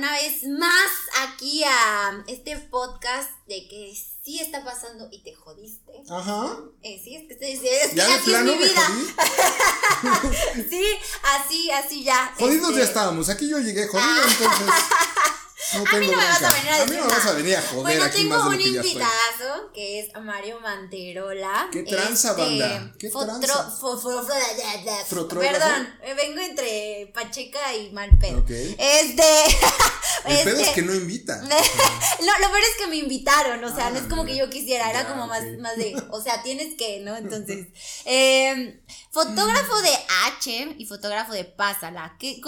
una vez más aquí a este podcast de que sí está pasando y te jodiste. Ajá. Eh, sí, es que, es, es que ¿Ya de así es mi vida. sí, así, así ya. Jodidos este, ya estábamos. Aquí yo llegué jodido, entonces. No A mí no me vas a venir a A mí no me vas a venir a joder Bueno, aquí tengo más de un lo que ya es Mario Manterola. ¿Qué tranza, Este, banda? ¿Qué tranza? Perdón, vengo entre Pacheca y mal pedo. Ok. Este. El pedo es este- que no invita. No, lo peor es que me invitaron, o sea, Ah, no es como que mira. yo quisiera, era Ya, como más, más de, o sea, tienes que, ¿no? Entonces, eh, fotógrafo de H y fotógrafo de Pásala, ¿qué,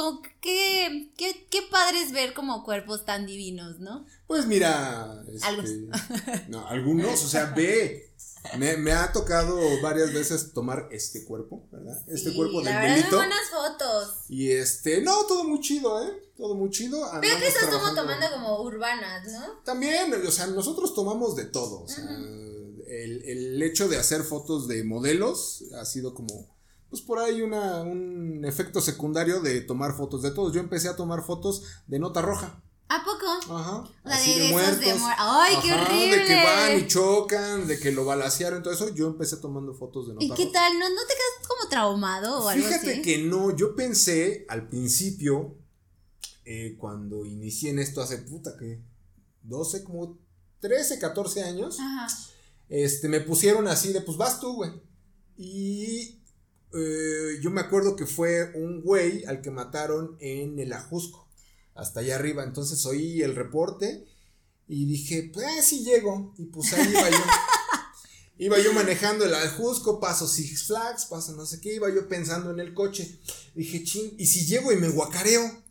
qué, qué, qué padre es ver como cuerpos tan divinos, ¿no? Pues mira. este, Algunos. No, algunos, o sea, ve. Me, me ha tocado varias veces tomar este cuerpo, ¿verdad? Este Sí, cuerpo del la verdad, delito. buenas fotos. Y este, no, todo muy chido, ¿eh? Todo muy chido. Pero que estás como tomando como urbanas, ¿no? También, o sea, nosotros tomamos de todo. O sea, el, el hecho de hacer fotos de modelos ha sido como, pues por ahí una, un efecto secundario de tomar fotos de todos. Yo empecé a tomar fotos de nota roja. ¿A poco? Ajá. O sea, así de de, muertos. de ¡Ay, qué horrible! De que van y chocan, de que lo balacearon, todo eso. Yo empecé tomando fotos de nota ¿Y qué tal? ¿No, ¿No te quedas como traumado o algo Fíjate así? que no, yo pensé al principio, eh, cuando inicié en esto hace puta que 12, como 13, 14 años, Ajá. este, me pusieron así de, pues vas tú, güey. Y eh, yo me acuerdo que fue un güey al que mataron en el Ajusco, hasta allá arriba. Entonces oí el reporte y dije, pues ah, sí llego. Y pues ahí iba yo. Iba yo manejando el Ajusco, paso Six Flags, paso no sé qué, iba yo pensando en el coche. Dije, ching, ¿y si llego y me guacareo?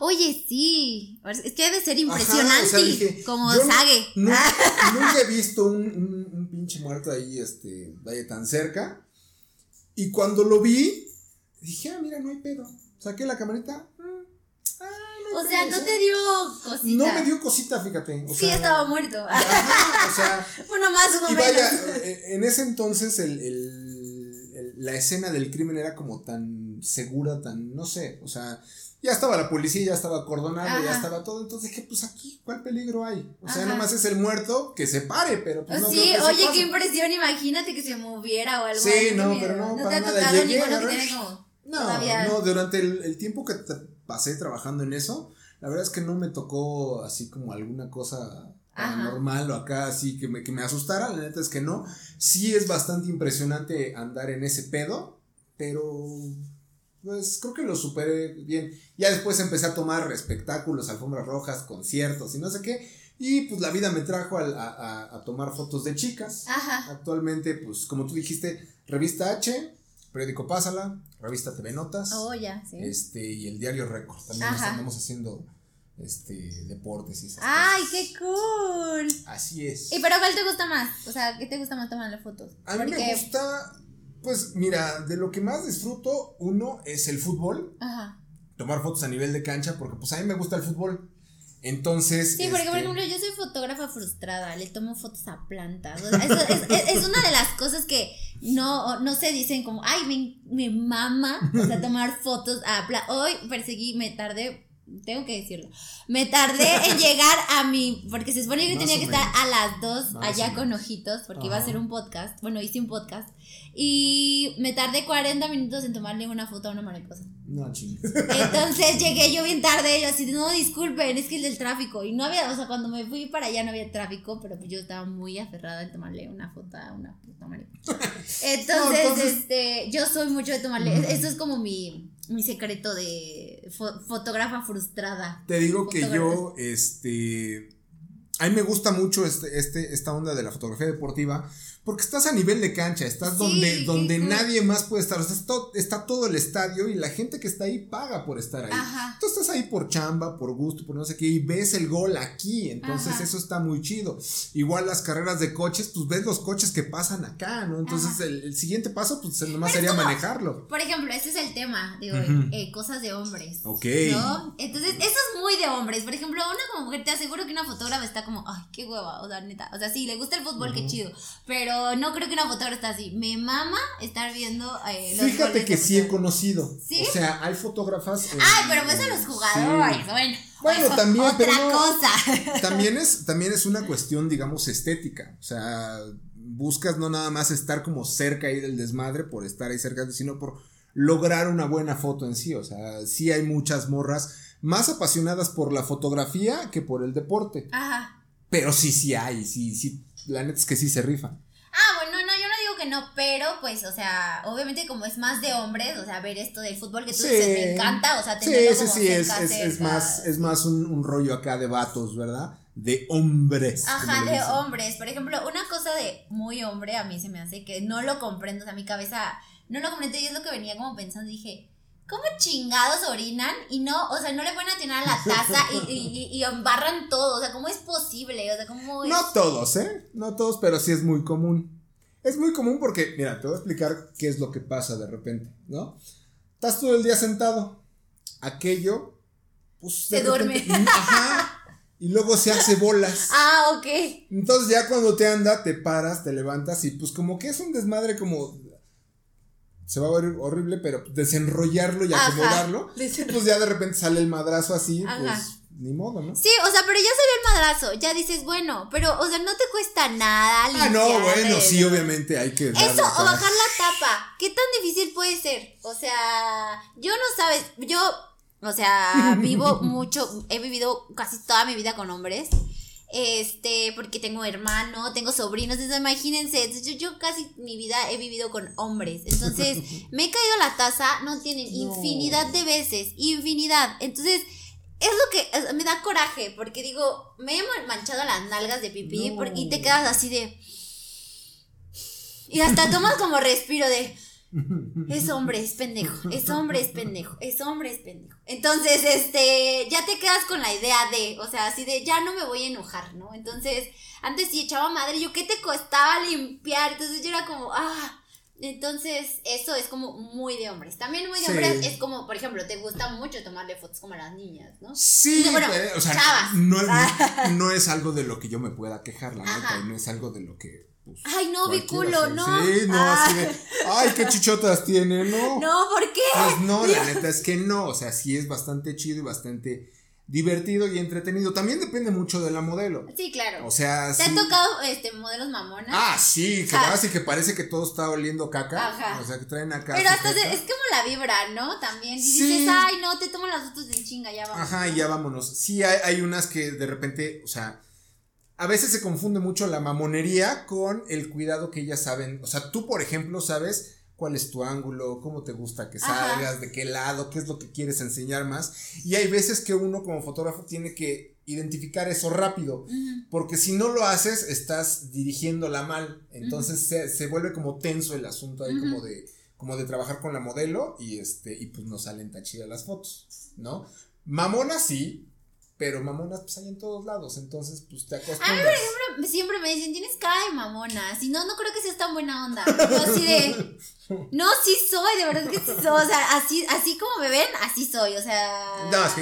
Oye, sí. Es que debe ser Ajá, impresionante. o sea, dije, como yo no- Sage. nu- Nunca he visto un, un- un pinche muerto ahí, este, vaya tan cerca. Y cuando lo vi, dije, ah, mira, no hay pedo. Saqué la camarita. mm, ah, no hay O sea, no te dio cosita. No me dio cosita, fíjate. O Sí, sea, estaba muerto. Ajá, o sea, Uno más, uno y menos. vaya, eh, en ese entonces el, el- el- la escena del crimen era como tan segura, tan, no sé, o sea, ya estaba la policía, ya estaba acordonado, ya estaba todo, entonces dije, pues aquí, ¿cuál peligro hay? O sea, Ajá. nomás es el muerto que se pare, pero pues no sí, creo que se oye, pase. qué impresión, imagínate que se moviera o algo. Sí, no, pero no, te para ha nada. tocado Llegué, que agarré- tiene como No, todavía. no, durante el, el tiempo que pasé trabajando en eso, la verdad es que no me tocó así como alguna cosa paranormal o acá así que me, que me asustara, la neta es que no. Sí es bastante impresionante andar en ese pedo, pero pues creo que lo superé bien. Ya después empecé a tomar espectáculos, alfombras rojas, conciertos y no sé qué. Y pues la vida me trajo a, a- a tomar fotos de chicas. Ajá. Actualmente, pues como tú dijiste, revista H, periódico Pásala, revista TV Notas, Oh, ya, sí. este, y el diario Récord. También andamos haciendo este deportes y esas Ay, cosas. qué cool. Así es. ¿Y pero cuál te gusta más? O sea, ¿qué te gusta más tomar las fotos? A mí me gusta, pues mira, de lo que más disfruto, uno es el fútbol, Ajá. tomar fotos a nivel de cancha, porque pues a mí me gusta el fútbol. Entonces. Sí, porque por este, ejemplo yo soy fotógrafa frustrada, le tomo fotos a plantas. O sea, eso es, es- es una de las cosas que no, no se dicen como, ay, me, me mama, o sea, tomar fotos a plantas. Hoy perseguí, me tardé, tengo que decirlo, me tardé en llegar a mi, porque se supone que tenía que estar a las dos Más o allá menos. con ojitos, porque iba a Ajá. hacer un podcast, bueno, hice un podcast, y me tardé 40 minutos en tomarle una foto a una mariposa. No, chingues. Entonces llegué yo bien tarde, yo así, no, disculpen, es que es del tráfico. Y no había, o sea, cuando me fui para allá no había tráfico, pero pues yo estaba muy aferrada en tomarle una foto a una puta mariposa. Entonces, No, entonces- este, yo soy mucho de tomarle, eso es como mi, mi secreto de fo- fotógrafa frustrada. Te digo que yo, este. A mí me gusta mucho este, este, esta onda de la fotografía deportiva. Porque estás a nivel de cancha, estás Sí, donde, donde nadie más puede estar. O sea, está, está todo el estadio y la gente que está ahí paga por estar ahí. Ajá. Tú estás ahí por chamba, por gusto, por no sé qué, y ves el gol aquí. Entonces, Ajá. eso está muy chido. Igual las carreras de coches, pues ves los coches que pasan acá, ¿no? Entonces, el, el siguiente paso, pues nomás Pero sería como- manejarlo. Por ejemplo, ese es el tema, digo, eh, cosas de hombres. Ok. ¿No? Entonces, eso es muy de hombres. Por ejemplo, una como mujer, te aseguro que una fotógrafa está como, ay, qué hueva, o sea, neta. O sea, sí, le gusta el fútbol, qué chido. Pero pero no creo que una fotógrafa está así. Me mama estar viendo eh, los Fíjate que sí he conocido. ¿Sí? O sea, hay fotógrafas. Ay, pero pues a los sí. jugadores, bueno. Bueno, eso, también, otra pero no. cosa. También es, también es una cuestión, digamos, estética. O sea, buscas no nada más estar como cerca ahí del desmadre por estar ahí cerca, sino por lograr una buena foto en sí. O sea, sí hay muchas morras más apasionadas por la fotografía que por el deporte. Ajá. Pero sí, sí hay, sí, sí. La neta es que sí se rifan. Ah, bueno, no, yo no digo que no, pero pues, o sea, obviamente como es más de hombres, o sea, ver esto del fútbol que tú Sí. dices, me encanta, o sea, Sí, tenerlo sí, como sí, es, cerca, es, es más, es más un, un rollo acá de vatos, ¿verdad? De hombres. Ajá, de hombres. Por ejemplo, una cosa de muy hombre a mí se me hace que no lo comprendo, o sea, mi cabeza no lo comprendo y es lo que venía como pensando, dije, ¿cómo chingados orinan y no, o sea, no le ponen atención a la taza y, y, y- embarran todo? O sea, ¿cómo es posible? O sea, ¿cómo es? No todos, ¿eh? No todos, pero sí es muy común. Es muy común porque, mira, te voy a explicar qué es lo que pasa de repente, ¿no? Estás todo el día sentado. Aquello, pues. Se duerme. repente- Ajá. Y luego se hace bolas. Ah, ok. Entonces ya cuando te anda, te paras, te levantas y pues como que es un desmadre como... Se va a ver horrible, pero desenrollarlo y Ajá. acomodarlo. Pues ya de repente sale el madrazo así, Ajá. pues ni modo, ¿no? Sí, o sea, pero ya salió el madrazo, ya dices, bueno, pero, o sea, no te cuesta nada Ah, no, limpiar bueno, el- sí, obviamente hay que... darle Eso, o bajar la tapa. ¿Qué tan difícil puede ser? O sea, yo no sabes, yo, o sea, vivo mucho, he vivido casi toda mi vida con hombres. Este, porque tengo hermano, tengo sobrinos, entonces imagínense, yo, yo casi mi vida he vivido con hombres. Entonces, me he caído la taza, no tienen No. infinidad de veces, infinidad. Entonces, es lo que es- me da coraje, porque digo, me he manchado las nalgas de pipí No. por- y te quedas así de. Y hasta tomas como respiro de. Es hombre, es pendejo. Es hombre, es pendejo. Es hombre, es pendejo. Entonces, este, ya te quedas con la idea de, o sea, así de, ya no me voy a enojar, ¿no? Entonces, antes sí echaba madre, yo, ¿qué te costaba limpiar? Entonces yo era como, ah. Entonces, eso es como muy de hombres. También muy de Sí. hombres es como, por ejemplo, te gusta mucho tomarle fotos como a las niñas, ¿no? Sí, bueno, eh, o sea, chavas. no, no, no es algo de lo que yo me pueda quejar, la neta, y no es algo de lo que. Pues, Ay, no, vi cualquiera culo, hace. ¿no? Sí, no, Ah. así de. Ay, qué chichotas tiene, ¿no? No, ¿por qué? Pues no, la neta es que no, o sea, sí es bastante chido y bastante divertido y entretenido. También depende mucho de la modelo. Sí, claro. O sea, ¿Te sí. han tocado este modelos mamonas? Ah, sí, que Ah. vas y que parece que todo está oliendo caca. Ajá. O sea, que traen acá. Pero hasta se- es como la vibra, ¿no? También. Y Sí. dices, ay, no, te tomo las fotos de chinga, ya vamos. Ajá, y ya vámonos. Sí, hay, hay unas que de repente, o sea, a veces se confunde mucho la mamonería con el cuidado que ellas saben. O sea, tú, por ejemplo, sabes cuál es tu ángulo, cómo te gusta que Ajá. salgas, de qué lado, qué es lo que quieres enseñar más. Y hay veces que uno como fotógrafo tiene que identificar eso rápido. Porque si no lo haces, estás dirigiéndola mal. Entonces se, se vuelve como tenso el asunto ahí como de como de trabajar con la modelo y este y pues no salen tan chidas las fotos, ¿no? Mamonas sí, pero mamonas pues hay en todos lados, entonces pues te acostumbras. Siempre, siempre me dicen, tienes cara de mamona. Si no, no creo que seas tan buena onda. Yo así de. No, sí soy, de verdad que sí soy. O sea, así, así como me ven, así soy. O sea. No, sí,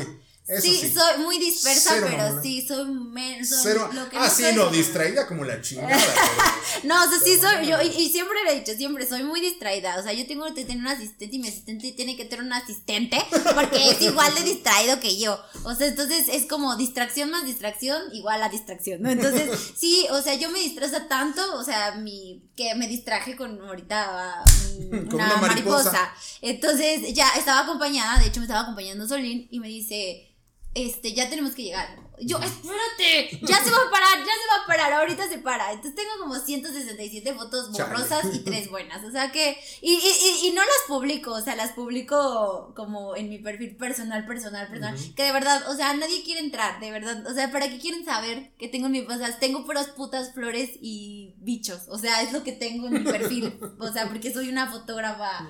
eso sí. sí, soy muy dispersa, Cero pero mamona. sí, soy menos. Cero, lo que ah, sí, soy no, distraída como la chingada. pero- No, o sea, sí soy, yo, y, y siempre lo he dicho, siempre soy muy distraída. O sea, yo tengo que tener un asistente y mi asistente tiene que tener un asistente porque es igual de distraído que yo. O sea, entonces es como distracción más distracción igual a distracción, ¿no? Entonces, sí, o sea, yo me distrazo tanto, o sea, mi, que me distraje con ahorita Con una, una mariposa. mariposa. Entonces, ya estaba acompañada, de hecho me estaba acompañando Solín y me dice, este, ya tenemos que llegar. Yo, espérate, ya se va a parar, ya se va a parar, ahorita se para. Entonces tengo como 167 fotos Chale. borrosas y tres buenas. O sea que, y, y, y, y no las publico, o sea, las publico como en mi perfil personal, personal, personal. Que de verdad, o sea, nadie quiere entrar, de verdad. O sea, ¿para qué quieren saber que tengo en mi, o sea, tengo puras putas flores y bichos. O sea, es lo que tengo en mi perfil. O sea, porque soy una fotógrafa.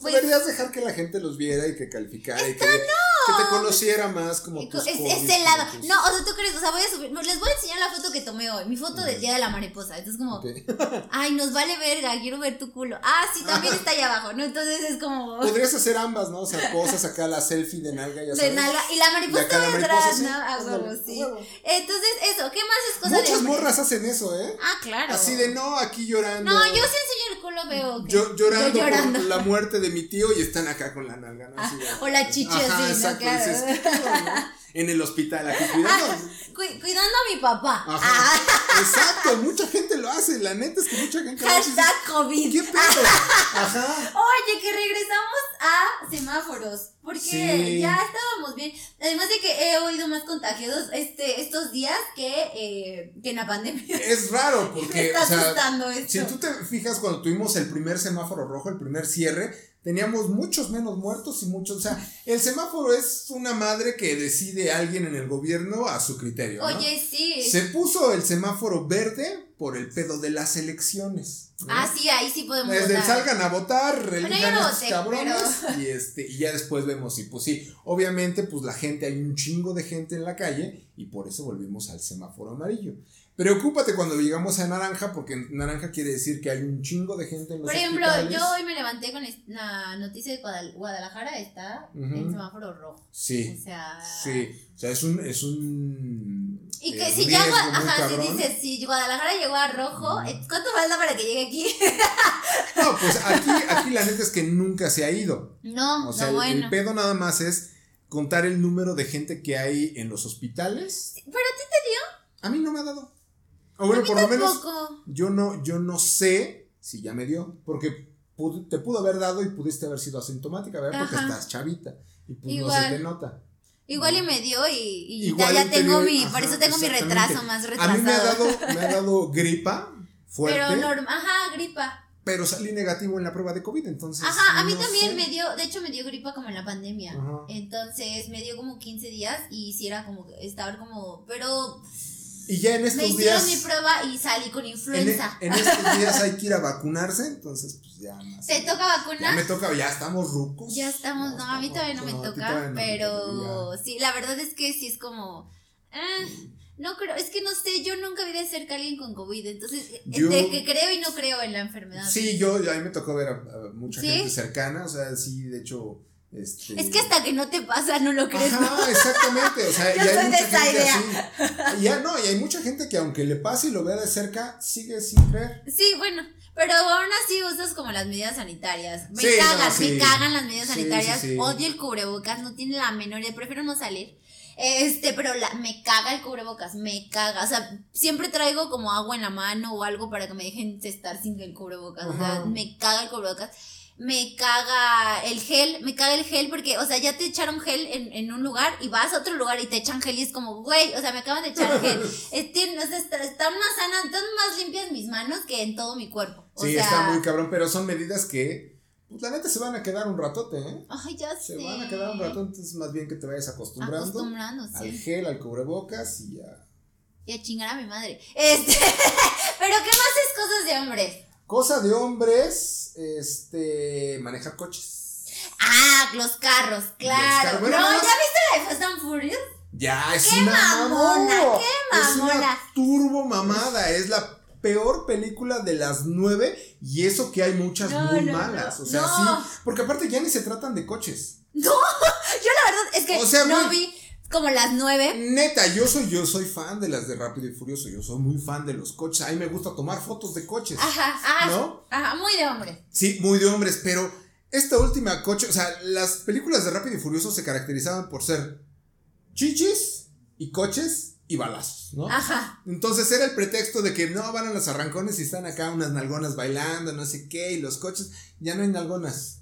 Pues, Deberías dejar que la gente los viera y que calificara y que, que te conociera más como tus Es, hobbies, es tus- No, o sea, tú crees, o sea, voy a subir. Les voy a enseñar la foto que tomé hoy. Mi foto del día de la mariposa. Entonces, como, ay, nos vale verga, quiero ver tu culo. Ah, sí, también está ahí abajo, ¿no? Entonces es como. Podrías hacer ambas, ¿no? O sea, posas acá la selfie de nalga, ya De sabes. nalga. Y la mariposa mariposa, atrás, sí. ¿no? A Ándale, huevo, sí. Entonces, eso, ¿qué más es cosa de Muchas morras hacen eso, ¿eh? Ah, claro. Así de no, aquí llorando. No, yo sí enseño el culo, veo. Yo llorando, yo llorando. por la muerte de mi tío y están acá con la nalga, ¿no? Así de- o la chichi Ajá, así, ¿no? En el hospital, aquí cuidando. Cu- cuidando a mi papá. Ajá. Ah, Exacto, mucha gente lo hace. La neta es que mucha gente lo hace. COVID. ¿Qué pedo? Ajá. Oye, que regresamos a semáforos. Porque Sí. ya estábamos bien. Además de que he oído más contagiados este, estos días que, eh, que en la pandemia. Es raro Me porque, está o sea, esto. si tú te fijas cuando tuvimos el primer semáforo rojo, el primer cierre, teníamos muchos menos muertos y muchos, o sea, el semáforo es una madre que decide alguien en el gobierno a su criterio. ¿no? Oye, sí. Se puso el semáforo verde por el pedo de las elecciones. ¿No? Ah, sí, ahí sí podemos Desde votar. salgan a votar, yo religan no voté, cabrones y este y ya después vemos y pues sí, obviamente pues la gente hay un chingo de gente en la calle y por eso volvimos al semáforo amarillo. Preocúpate cuando llegamos a naranja porque naranja quiere decir que hay un chingo de gente en los Por ejemplo, hospitales. yo hoy me levanté con la noticia de Guadal- Guadalajara, está Ujú. en semáforo rojo. Sí. O sea. Sí, o sea, es un es un Y eh, que si ya, ajá, si dices, si Guadalajara llegó a rojo, eh, ¿cuánto falta para que llegue aquí? No, pues aquí aquí la neta es que nunca se ha ido. No, O sea, no, el- el bueno. pedo nada más es contar el número de gente que hay en los hospitales. Pero a ti te A mí no me ha dado. O bueno, por lo menos yo no, yo no sé si ya me dio, porque te pudo haber dado y pudiste haber sido asintomática, ¿verdad? Porque Ajá. estás chavita y pues no se te nota. Igual y me dio y, y ya, Igual ya te tengo mi, ajá, por eso tengo mi retraso más A retrasado. mí me ha dado, me ha dado gripa fuerte, Pero pero, normal, ajá, gripa. salí negativo en la prueba de COVID, entonces. Ajá, a mí no también sé. me dio, de hecho me dio gripa como en la pandemia. Ajá. Entonces me dio como 15 días y si era como, estaba como, pero Y ya en estos me hicieron días. mi prueba y salí con En, influenza. en estos días hay que ir a vacunarse, entonces pues ya más. ¿Te toca Ya vacuna? me toca, ya estamos rucos. Ya estamos, no, a mí todavía no me toca, no pero sí, la verdad es que sí es como, eh, no creo, es que no sé, yo nunca vi de cerca a alguien con COVID, entonces, Yo- de que creo y no creo en la enfermedad. ya. Sí, yo, a mí me tocó ver a, a mucha ¿Sí? gente cercana, o sea, sí, de hecho, este... Es que hasta que no te pasa no lo crees, ¿no? Exactamente, o sea, Yo y hay soy de mucha esa gente idea. así. Y ya, no, y hay mucha gente que aunque le pase y lo vea de cerca, sigue sin creer. Sí, bueno, pero aún así usas como las medidas sanitarias. Me Sí, cagan, no, sí. me cagan las medidas Sí, sanitarias. Odio el cubrebocas, no tiene la menor idea, prefiero no salir. Este, pero la, me caga el cubrebocas, me caga. O sea, siempre traigo como agua en la mano o algo para que me dejen estar sin el cubrebocas. O sea, me caga el cubrebocas. Me caga el gel, me caga el gel porque, o sea, ya te echaron gel en, en un lugar y vas a otro lugar y te echan gel y es como, güey, o sea, me acaban de echar gel. Es- tiene- o sea, está- están más sanas, están más limpias mis manos que en todo mi cuerpo. O Sí, sea, está muy cabrón, pero son medidas que, pues la neta se van a quedar un ratote, ¿eh? Ay, ya sé. Se van a quedar un rato, entonces más bien que te vayas acostumbrando al Acostumbrándose. gel, al cubrebocas y ya. Y a chingar a mi madre. Este, pero ¿qué más es cosas de hombres? Cosa de hombres, este, manejar coches. Ah, los carros, claro. carros, no, ¿ya viste la de Fast and Furious? Ya, es ¡Qué una mamona, mamada. qué Es una mamona! turbo mamada, es la peor película de las nueve y eso que hay muchas No, muy no, malas, no. o sea, sí, porque aparte ya ni se tratan de coches. No, yo la verdad es que O sea, no vi como las nueve. Neta, yo soy yo soy fan de las de Rápido y Furioso, yo soy muy fan de los coches, a mí me gusta tomar fotos de coches. Ajá, ah, ¿No? ajá, muy de hombre. Sí, muy de hombres, pero esta última coche, o sea, las películas de Rápido y Furioso se caracterizaban por ser chichis y coches y balazos, ¿no? Ajá. Entonces era el pretexto de que no van a los arrancones y están acá unas nalgonas bailando, no sé qué, y los coches, ya no hay nalgonas.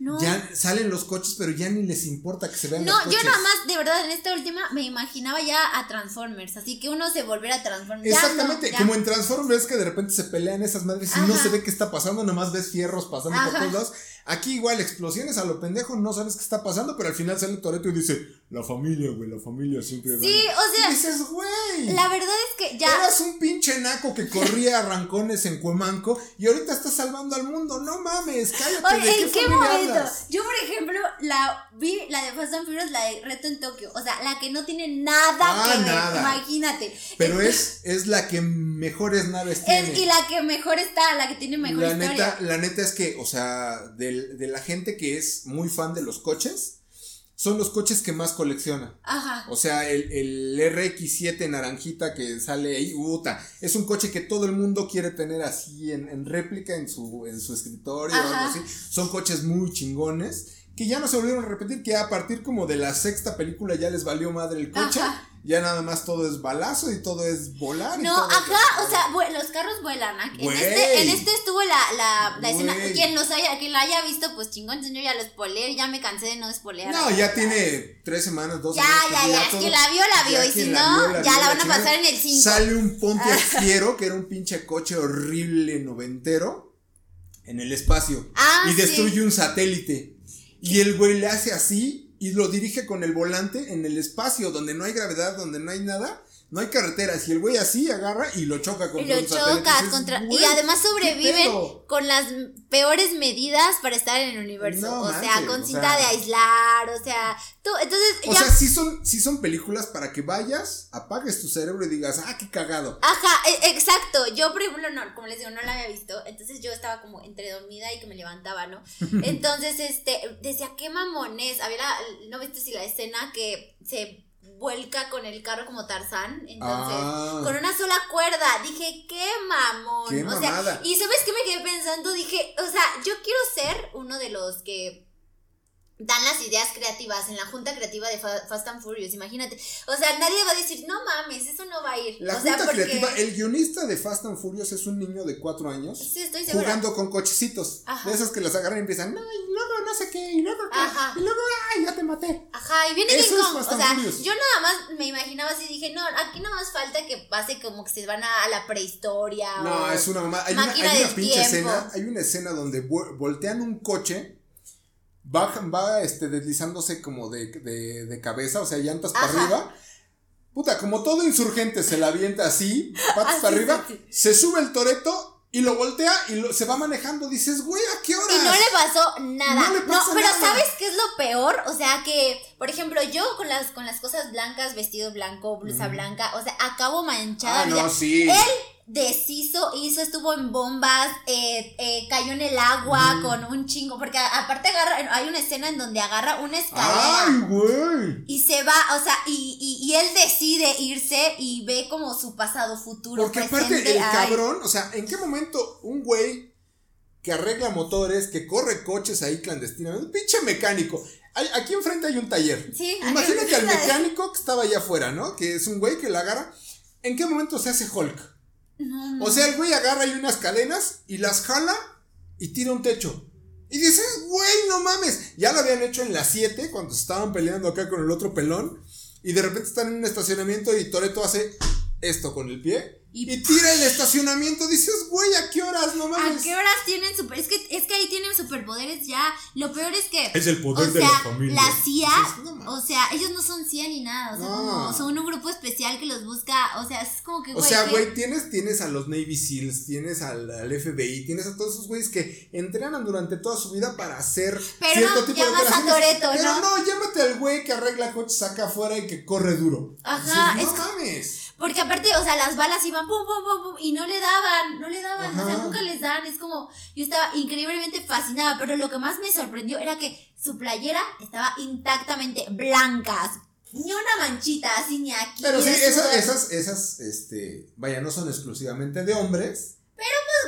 No. Ya salen los coches, pero ya ni les importa que se vean No, los yo coches. nada más, de verdad, en esta última me imaginaba ya a Transformers, así que uno se volviera a Transformers. Ya Exactamente, no, ya. como en Transformers que de repente se pelean esas madres y no se ve qué está pasando, nomás ves fierros pasando por Ajá. todos lados. Aquí igual, explosiones a lo pendejo, no sabes qué está pasando, pero al final sale Toreto y dice, la familia, güey, la familia siempre Sí, o sea. Y dices, güey. La verdad es que ya. Eras un pinche naco que corría a rancones en Cuemanco y ahorita estás salvando al mundo. No mames, cállate. Oye, ¿de ¿en qué, momento? Yo, por ejemplo, la vi, la de Fast and Furious, la de Reto en Tokio. O sea, la que no tiene nada Ah, que ver. nada. Imagínate. Pero es, es la que mejores naves tiene. Es, y la que mejor está, la que tiene mejor la historia. neta, la neta es que, o sea, del- de, la gente que es muy fan de los coches, son los coches que más colecciona. Ajá. O sea, el, el RX7 naranjita que sale ahí, puta, es un coche que todo el mundo quiere tener así en, en réplica en su, en su escritorio o Ajá. algo así. Son coches muy chingones que ya no se volvieron a repetir, que a partir como de la sexta película ya les valió madre el coche. Ajá. Ya nada más todo es balazo y todo es volar. No, ajá, o sea, los carros vuelan. En este, en este estuvo la, la, la escena. Quien los haya, quien la haya visto, pues chingón, señor, ya lo spoileé, ya me cansé de no spoilear. No, ya tiene tres semanas, dos Ya, semanas. ya, ya, es todo- que la vio, la vio, ya y si quien no, la vio, ya la vio, la van a pasar en el 5. Sale un Pontiac Fiero, que era un pinche coche horrible noventero, en el espacio. Ah, y sí. destruye un satélite. Y el güey le hace así y lo dirige con el volante en el espacio, donde no hay gravedad, donde no hay nada. No hay carreteras y el güey así agarra y lo choca Y contra lo un satélite. chocas contra. "Güey, Y además ¿qué sobreviven pedo?". con las peores medidas para estar en el universo. No o sea, con o cinta sea. de aislar, o sea. Tú, entonces, O ya. sea, sí son, sí son películas para que vayas, apagues tu cerebro y digas, ah, qué cagado. Ajá, e- exacto. Yo, por ejemplo, no, como les digo, no la había visto. Entonces yo estaba como entre dormida y que me levantaba, ¿no? Entonces, este, decía, qué mamones. Había la, ¿no viste si la escena que se vuelca con el carro como Tarzán? Entonces, Ah. con una sola cuerda. Dije, qué mamón. Qué o sea, y ¿sabes qué me quedé pensando? Dije, o sea, yo quiero ser uno de los que dan las ideas creativas en la junta creativa de Fa- Fast and Furious, imagínate. O sea, nadie va a decir, no mames, eso no va a ir. La o sea, junta porque... creativa, el guionista de Fast and Furious es un niño de cuatro años Sí, estoy segura. jugando con cochecitos. Ajá. De esas que los agarran y empiezan, no, y luego no sé qué, y luego qué, Ajá. y luego, ay, ya te maté. Ajá, y viene Eso Kong. Fast O sea, Furious. yo nada más me imaginaba así, dije, no, aquí nada más falta que pase como que se van a, a la prehistoria. No, o- es una mamá. Hay una, hay una pinche tiempo. escena, hay una escena donde vo- voltean un coche, bajan, va este, deslizándose como de, de, de cabeza, o sea, llantas para Ajá. arriba. Puta, como todo insurgente se la avienta así, patas para arriba, sí, se sube el toreto y lo voltea y lo- se va manejando. Dices, güey, ¿a qué hora? Y no le pasó nada. No le pasa pero nada. ¿sabes qué es lo peor? O sea que, por ejemplo, yo con las, con las cosas blancas, vestido blanco, blusa blanca, o sea, acabo manchada. Ah, no, sí. Él deshizo, hizo, estuvo en bombas, eh, eh, cayó en el agua con un chingo, porque a- aparte agarra, hay una escena en donde agarra una escalera. ¡Ay, güey! Y se va, o sea, y, y, y él decide irse y ve como su pasado futuro. Porque presente. aparte el Ay, cabrón, o sea, ¿en qué momento un güey que arregla motores, que corre coches ahí clandestinamente, un pinche mecánico? Hay- aquí enfrente hay un taller. Sí, Imagínate al mecánico que estaba allá afuera, ¿no? Que es un güey que la agarra. ¿En qué momento se hace Hulk? No, no. O sea, el güey agarra ahí unas cadenas y las jala y tira un techo. Y dices, güey, no mames. Ya lo habían hecho en las 7 cuando se estaban peleando acá con el otro pelón. Y de repente están en un estacionamiento y Toreto hace esto con el pie. Y- Y, tira el estacionamiento. Dices, güey, ¿a qué horas? No ¿A mames. qué horas tienen super? Es que, es que ahí tienen superpoderes ya. Lo peor es que. Es el poder o de sea, la familia. CIA, Dices, no mames. o sea, ellos no son CIA ni nada. O sea, No. como son un grupo especial que los busca. O sea, es como que. O sea, güey, tienes, tienes a los Navy SEALs, tienes al, al FBI, tienes a todos esos güeyes que entrenan durante toda su vida para hacer Pero cierto no, tipo de llamas a operaciones. Toretto, Pero ¿no? no, llámate al güey que arregla coches acá afuera y que corre duro. Ajá, no mames. Porque aparte, o sea, las balas iban pum, pum, pum, pum, y no le daban, no le daban, o sea, Ajá. nunca les dan. Es como, yo estaba increíblemente fascinada, pero lo que más me sorprendió era que su playera estaba intactamente blanca. Ni una manchita, así ni aquí. Pero sí, esas, esas, esas, este, vaya, no son exclusivamente de hombres.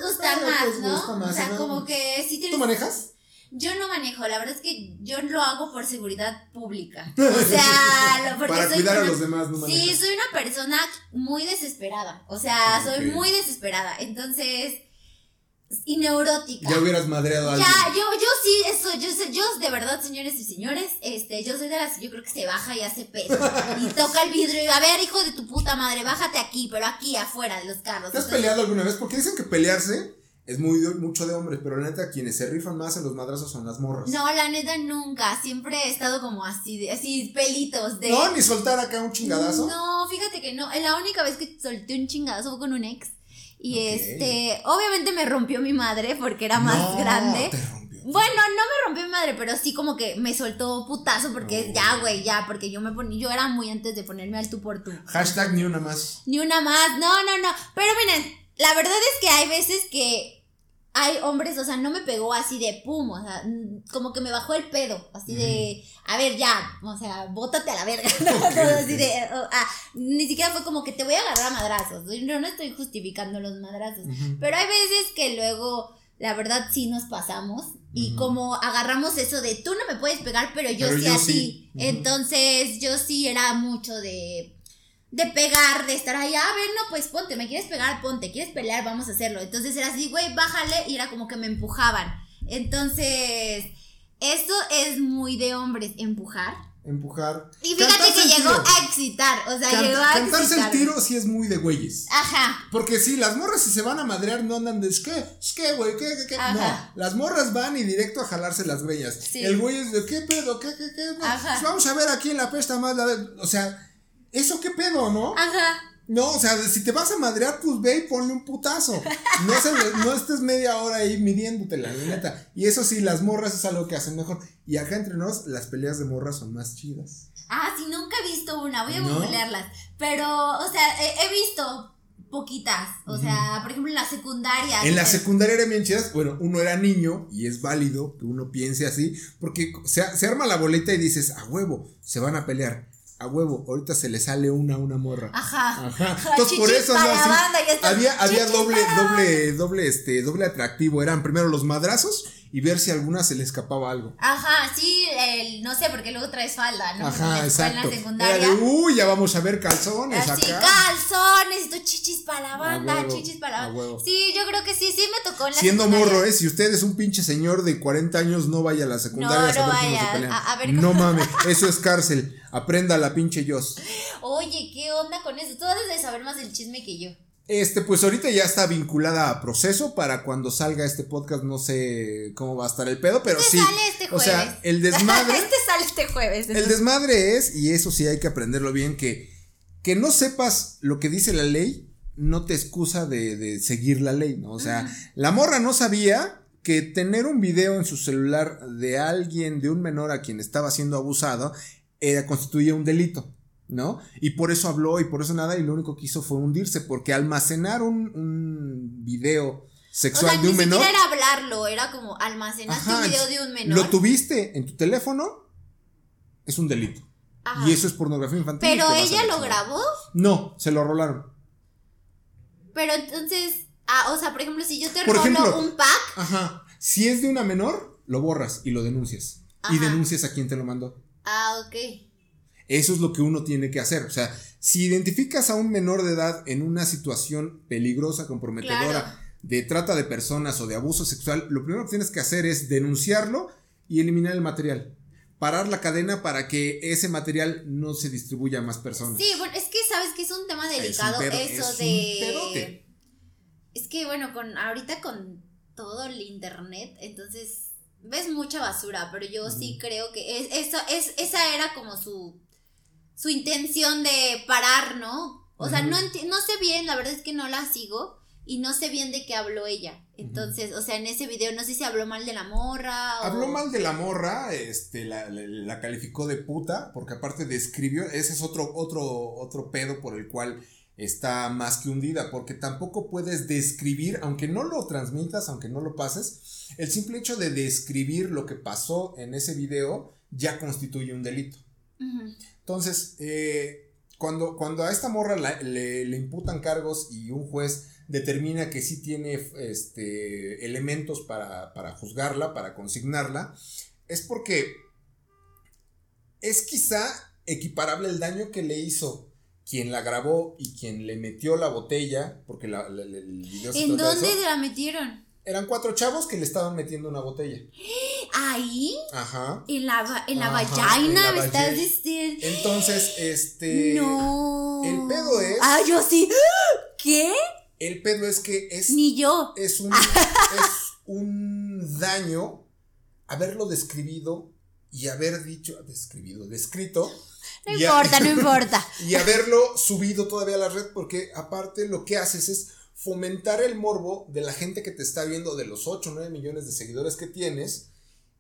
Nos gusta Pero, más, pues, ¿no? gusta más, o sea, ¿no? como que sí ¿Tú tienes... manejas? Yo no manejo, la verdad es que yo lo hago por seguridad pública. O sea, lo- porque Para soy cuidar a los demás, no Sí, manejas. soy una persona muy desesperada. O sea, soy Ok. muy desesperada. Entonces, y neurótica. Ya hubieras madreado a alguien. Ya, yo, yo sí, eso, yo, sé- yo de verdad, señores y señores, este, yo soy de las, yo creo que se baja y hace peso. y toca el vidrio y, a ver, hijo de tu puta madre, bájate aquí, pero aquí, afuera de los carros. ¿Te has Entonces, peleado alguna vez? Porque dicen que pelearse es muy de- mucho de hombres, pero la neta, quienes se rifan más en los madrazos son las morras. No, la neta nunca. Siempre he estado como así, de, así pelitos de. No, ni soltar acá un chingadazo. No, fíjate que no. La única vez que solté un chingadazo fue con un ex. Y este, obviamente me rompió mi madre porque era más No, grande. te rompió. Bueno, no me rompió mi madre, pero sí como que me soltó putazo porque No. ya, güey, ya, porque yo me ponía, yo era muy antes de ponerme al tú por tú. Hashtag ni una más. Ni una más, no, no, no. Pero miren, la verdad es que hay veces que hay hombres, o sea, no me pegó así de pum, o sea, mm, como que me bajó el pedo, así de, a ver, ya, o sea, bótate a la verga, así de, oh, ah, ni siquiera fue como que te voy a agarrar a madrazos, yo no estoy justificando los madrazos, pero hay veces que luego, la verdad, sí nos pasamos. Y como agarramos eso de tú no me puedes pegar, pero yo Pero sí yo a sí. Entonces, yo sí era mucho de. De pegar, de estar ahí, a ver, no, pues ponte, me quieres pegar, ponte, quieres pelear, vamos a hacerlo. Entonces era así, güey, bájale, y era como que me empujaban. Entonces, esto es muy de hombres, empujar. Empujar. Y fíjate Cantarse que el llegó tiro. a excitar, o sea, Canta- llegó a cantarse el excitar. tiro sí es muy de güeyes. Ajá, Porque sí, las morras si se van a madrear no andan de es que, es que, güey, ¿qué, qué, qué? Ajá. No, las morras van y directo a jalarse las greñas. Sí. El güey es de qué pedo, qué, qué, qué. No, Ajá. pues vamos a ver aquí en la pesta más la de- O sea, ¿eso qué pedo, no? ajá. No, o sea, si te vas a madrear, pues ve y ponle un putazo. No, se, no estés media hora ahí midiéndotela, la neta. Y eso sí, las morras es algo que hacen mejor. Y acá entre nos, las peleas de morras son más chidas. Ah, sí, nunca he visto una, voy a ¿No? googlearlas. Pero, o sea, he, he visto poquitas. O sea, por ejemplo, en la secundaria. En la secundaria eran bien chidas. Bueno, uno era niño y es válido que uno piense así, porque se, se arma la boleta y dices, a huevo, se van a pelear. A huevo, ahorita se le sale una a una morra. Ajá. Ajá. Entonces por eso no así. banda. Había, había doble, doble, doble, este, doble atractivo. Eran primero los madrazos y ver si a alguna se le escapaba algo. Ajá, sí, el, no sé, porque luego traes falda, ¿no? Ajá, exacto. En la secundaria. de, uy, ya vamos a ver calzones Así, acá. calzones, y tú chichis para la banda, huevo, chichis para la banda. Sí, yo creo que sí, sí me tocó en la Siendo secundaria. morro, ¿eh? Si usted es un pinche señor de 40 años, no vaya a la secundaria No, a saber no cómo se vaya, pelean. a- a ver no mames, eso es cárcel. Aprenda la pinche Dios. Oye, ¿qué onda con eso? Tú debes de saber más del chisme que yo. Este, pues ahorita ya está vinculada a proceso. Para cuando salga este podcast, no sé cómo va a estar el pedo, pero Este sí. sale este O sea, jueves. el desmadre. este sale este jueves. El desmadre es, y eso sí hay que aprenderlo bien, que, que no sepas lo que dice la ley no te excusa de, de seguir la ley, ¿no? O sea, la morra no sabía que tener un video en su celular de alguien, de un menor a quien estaba siendo abusado, era, constituía un delito, ¿no? Y por eso habló y por eso nada, y lo único que hizo fue hundirse, porque almacenar un, un video o sexual sea, de ni un menor. siquiera era hablarlo, era como almacenaste Ajá, un video de un menor. Lo tuviste en tu teléfono, es un delito. Ajá. Y eso es pornografía infantil. Pero ella la lo grabó. No, se lo rolaron. Pero entonces, ah, o sea, por ejemplo, si yo te Por rolo ejemplo, un pack, Ajá. Si es de una menor, lo borras y lo denuncias. Y denuncias a quien te lo mandó. ah, ok. Eso es lo que uno tiene que hacer. O sea, si identificas a un menor de edad en una situación peligrosa, comprometedora, Claro. de trata de personas o de abuso sexual, lo primero que tienes que hacer es denunciarlo y eliminar el material. Parar la cadena para que ese material no se distribuya a más personas. Sí, bueno, es que sabes que es un tema delicado pedo- eso es un de. pedote. Es que bueno, con ahorita con todo el internet, entonces ves mucha basura, pero yo sí creo que es, eso, es, esa era como su, su intención de parar, ¿no? O sea, no, enti- no sé bien, la verdad es que no la sigo y no sé bien de qué habló ella. Entonces, o sea, en ese video no sé si habló mal de la morra o... Habló mal de la morra, este, la, la- la calificó de puta, porque aparte describió, ese es otro, otro, otro pedo por el cual está más que hundida, porque tampoco puedes describir, aunque no lo transmitas, aunque no lo pases, el simple hecho de describir lo que pasó en ese video ya constituye un delito. Entonces, eh, cuando, cuando a esta morra la- le, le imputan cargos y un juez determina que sí tiene este, elementos para, para juzgarla, para consignarla, es porque es quizá equiparable el daño que le hizo quien la grabó y quien le metió la botella, porque la- la- la- el video se ¿En dónde eso. la metieron? Eran cuatro chavos que le estaban metiendo una botella. ¿Ahí? Ajá. ¿En la, en la vagina me estás diciendo? Entonces, este. no. el pedo es- Ah, yo sí. ¿Qué? El pedo es que es. Ni yo. Es un, es un daño haberlo describido y haber dicho. Describido, descrito. No importa, no importa. Y haberlo subido todavía a la red, porque aparte lo que haces es fomentar el morbo de la gente que te está viendo, de los 8 o 9 millones de seguidores que tienes,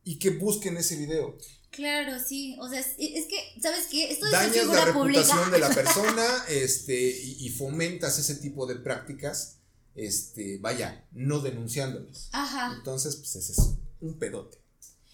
y que busquen ese video. Claro, sí, o sea, es, que, ¿sabes qué? Esto de Dañas figura la reputación de la persona este, y, fomentas ese tipo de prácticas, este, vaya, no denunciándolas. Ajá. Entonces, pues ese es un pedote.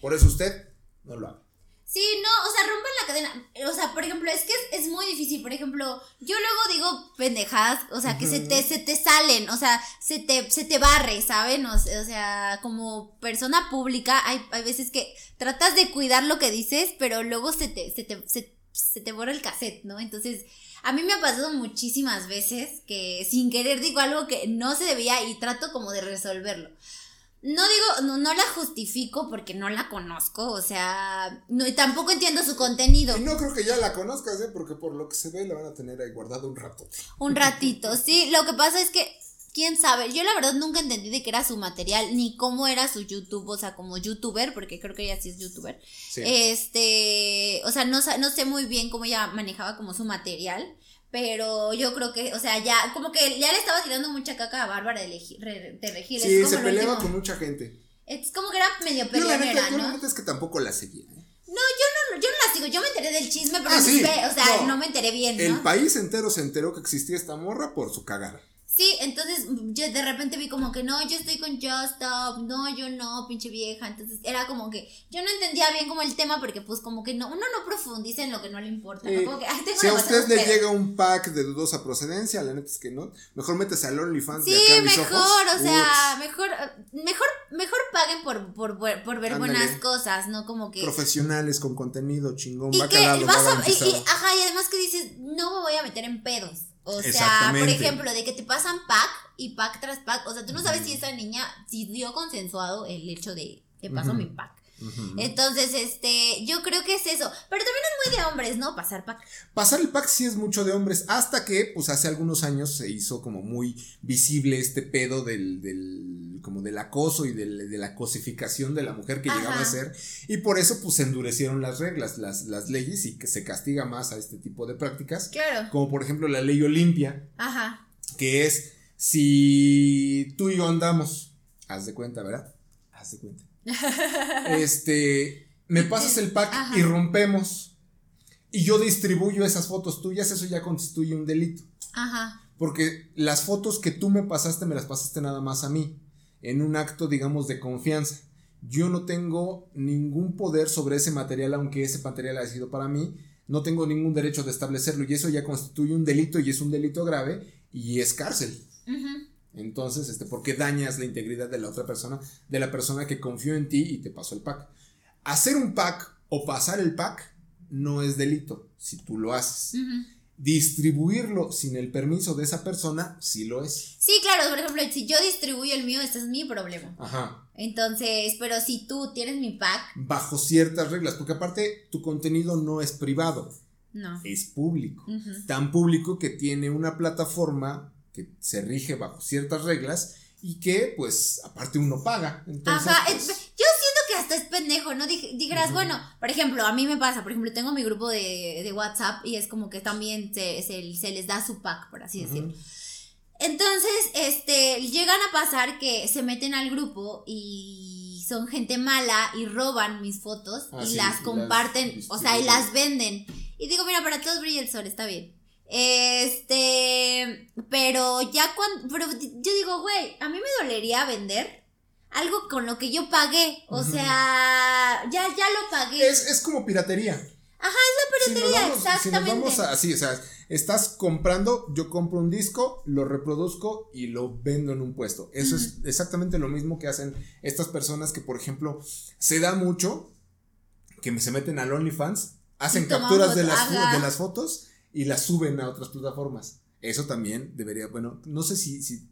Por eso usted no lo haga. Sí, no, o sea, rompen la cadena. O sea, por ejemplo, es que es, muy difícil. Por ejemplo, yo luego digo pendejadas, o sea, que se te, se te salen, o sea, se te, se te barre, ¿saben? O, sea, como persona pública, hay, hay veces que tratas de cuidar lo que dices, pero luego se te, se te, se te borra el cassette, ¿no? Entonces, a mí me ha pasado muchísimas veces que sin querer digo algo que no se debía y trato como de resolverlo. No digo, no, no la justifico porque no la conozco, o sea, no, y tampoco entiendo su contenido. Y no creo que ya la conozcas, ¿eh? porque por lo que se ve la van a tener ahí guardado un rato. Un ratito, sí, lo que pasa es que, quién sabe, yo la verdad nunca entendí de qué era su material, ni cómo era su YouTube, o sea, como youtuber, porque creo que ella sí es youtuber. Este, o sea, no, no sé muy bien cómo ella manejaba como su material. Pero yo creo que, o sea, ya, como que ya le estaba tirando mucha caca a Bárbara de, de Regil. Sí, se peleaba con mucha gente. Es como que era medio peleonera, ¿no? La es que tampoco la seguía. ¿eh? No, yo no, yo no la sigo, yo me enteré del chisme, pero ah, no, o sea, no. me enteré bien, ¿no? El país entero se enteró que existía esta morra por su cagada. Sí, entonces yo de repente vi como que no, yo estoy con Just Stop, no, yo no, pinche vieja. Entonces era como que yo no entendía bien como el tema porque pues como que no, uno no profundiza en lo que no le importa. si a usted le llega un pack de dudosa procedencia, la neta es que no, mejor métese al OnlyFans. Sí, de acá mejor, o sea, mejor, mejor, mejor paguen por, por, por ver buenas cosas, ¿no? Como que. Profesionales con contenido chingón, y que vas y, ajá, y además que dices, no me voy a meter en pedos. O sea, por ejemplo, de que te pasan pack y pack tras pack. O sea, tú no sabes si esa niña, si dio consensuado el hecho de te paso mi pack. Entonces, este, yo creo que es eso. Pero también es muy de hombres, ¿no? Pasar pack. Pasar el pack sí es mucho de hombres. Hasta que, pues hace algunos años se hizo como muy visible este pedo del, del como del acoso y del, de la cosificación de la mujer que llegaba a ser. Y por eso, pues se endurecieron las reglas, las, las leyes y que se castiga más a este tipo de prácticas. Claro. Como por ejemplo la ley Olimpia. Ajá. Que es si tú y yo andamos, haz de cuenta, ¿verdad? Haz de cuenta este, me pasas el pack y rompemos. Y yo distribuyo esas fotos tuyas, eso ya constituye un delito. Ajá. Porque las fotos que tú me pasaste, me las pasaste nada más a mí. En un acto, digamos, de confianza. Yo no tengo ningún poder sobre ese material, aunque ese material haya sido para mí. No tengo ningún derecho de establecerlo. Y eso ya constituye un delito y es un delito grave y es cárcel. Entonces, este, porque dañas la integridad de la otra persona, de la persona que confió en ti y te pasó el pack. Hacer un pack o pasar el pack no es delito si tú lo haces. Distribuirlo sin el permiso de esa persona sí lo es. Sí, claro, por ejemplo, si yo distribuyo el mío, este es mi problema. Ajá. Entonces, pero si tú tienes mi pack. Bajo ciertas reglas, porque aparte tu contenido no es privado. No. Es público. Tan público que tiene una plataforma que se rige bajo ciertas reglas y que pues aparte uno paga. Entonces, Ajá, pues, yo hasta es pendejo, ¿no? dijeras, bueno, por ejemplo, a mí me pasa, por ejemplo, tengo mi grupo de, WhatsApp y es como que también se, se, les da su pack, por así decirlo. Entonces, este, llegan a pasar que se meten al grupo y son gente mala y roban mis fotos ah, y las comparten, o sea, y las venden. Y digo, mira, para todos brilla el sol, está bien. Este, pero ya cuando, pero yo digo, güey, a mí me dolería vender algo con lo que yo pagué, o sea, ya, ya lo pagué. Es, como piratería. Ajá, es la piratería, exactamente. Si nos vamos así, o sea, estás comprando, yo compro un disco, lo reproduzco y lo vendo en un puesto. Eso es exactamente lo mismo que hacen estas personas que, por ejemplo, se da mucho que se meten al OnlyFans, hacen capturas de las, de las fotos y la suben a otras plataformas. Eso también debería, bueno, no sé si, si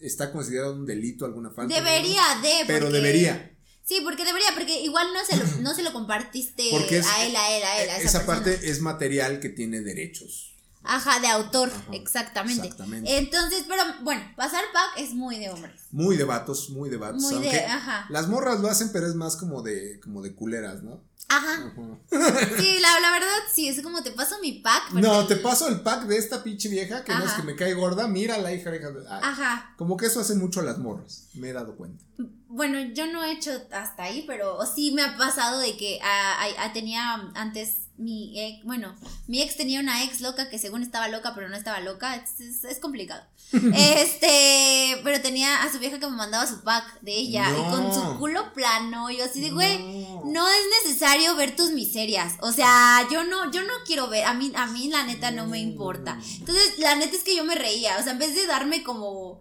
está considerado un delito, alguna falta. Debería de. Pero debería. Sí, porque debería, porque igual no se lo, no se lo compartiste a él, a él, a él. esa, parte es material que tiene derechos. Ajá, de autor, Ajá, exactamente. exactamente. Entonces, pero bueno, pasar pack es muy de hombres. Muy de vatos, muy de vatos. Muy de- ajá. Las morras lo hacen, pero es más como de, como de culeras, ¿no? Ajá. Ajá. Sí, la, la verdad, sí, es como te paso mi pack. No, te paso el pack de esta pinche vieja que no es Ajá. que me cae gorda, mira la hija, hija de- ay, Ajá. Como que eso hacen mucho las morras, me he dado cuenta. Bueno, yo no he hecho hasta ahí, pero sí me ha pasado de que ah, ah, ah, tenía antes mi ex, bueno, mi ex tenía una ex loca que según estaba loca, pero no estaba loca, es, es- es complicado. este, pero tenía a su vieja que me mandaba su pack de ella y con su culo plano, yo así de, güey, No. no es necesario ver tus miserias. O sea, yo no, yo no quiero ver. A mí, a mí la neta no me importa. Entonces, la neta es que yo me reía. O sea, en vez de darme como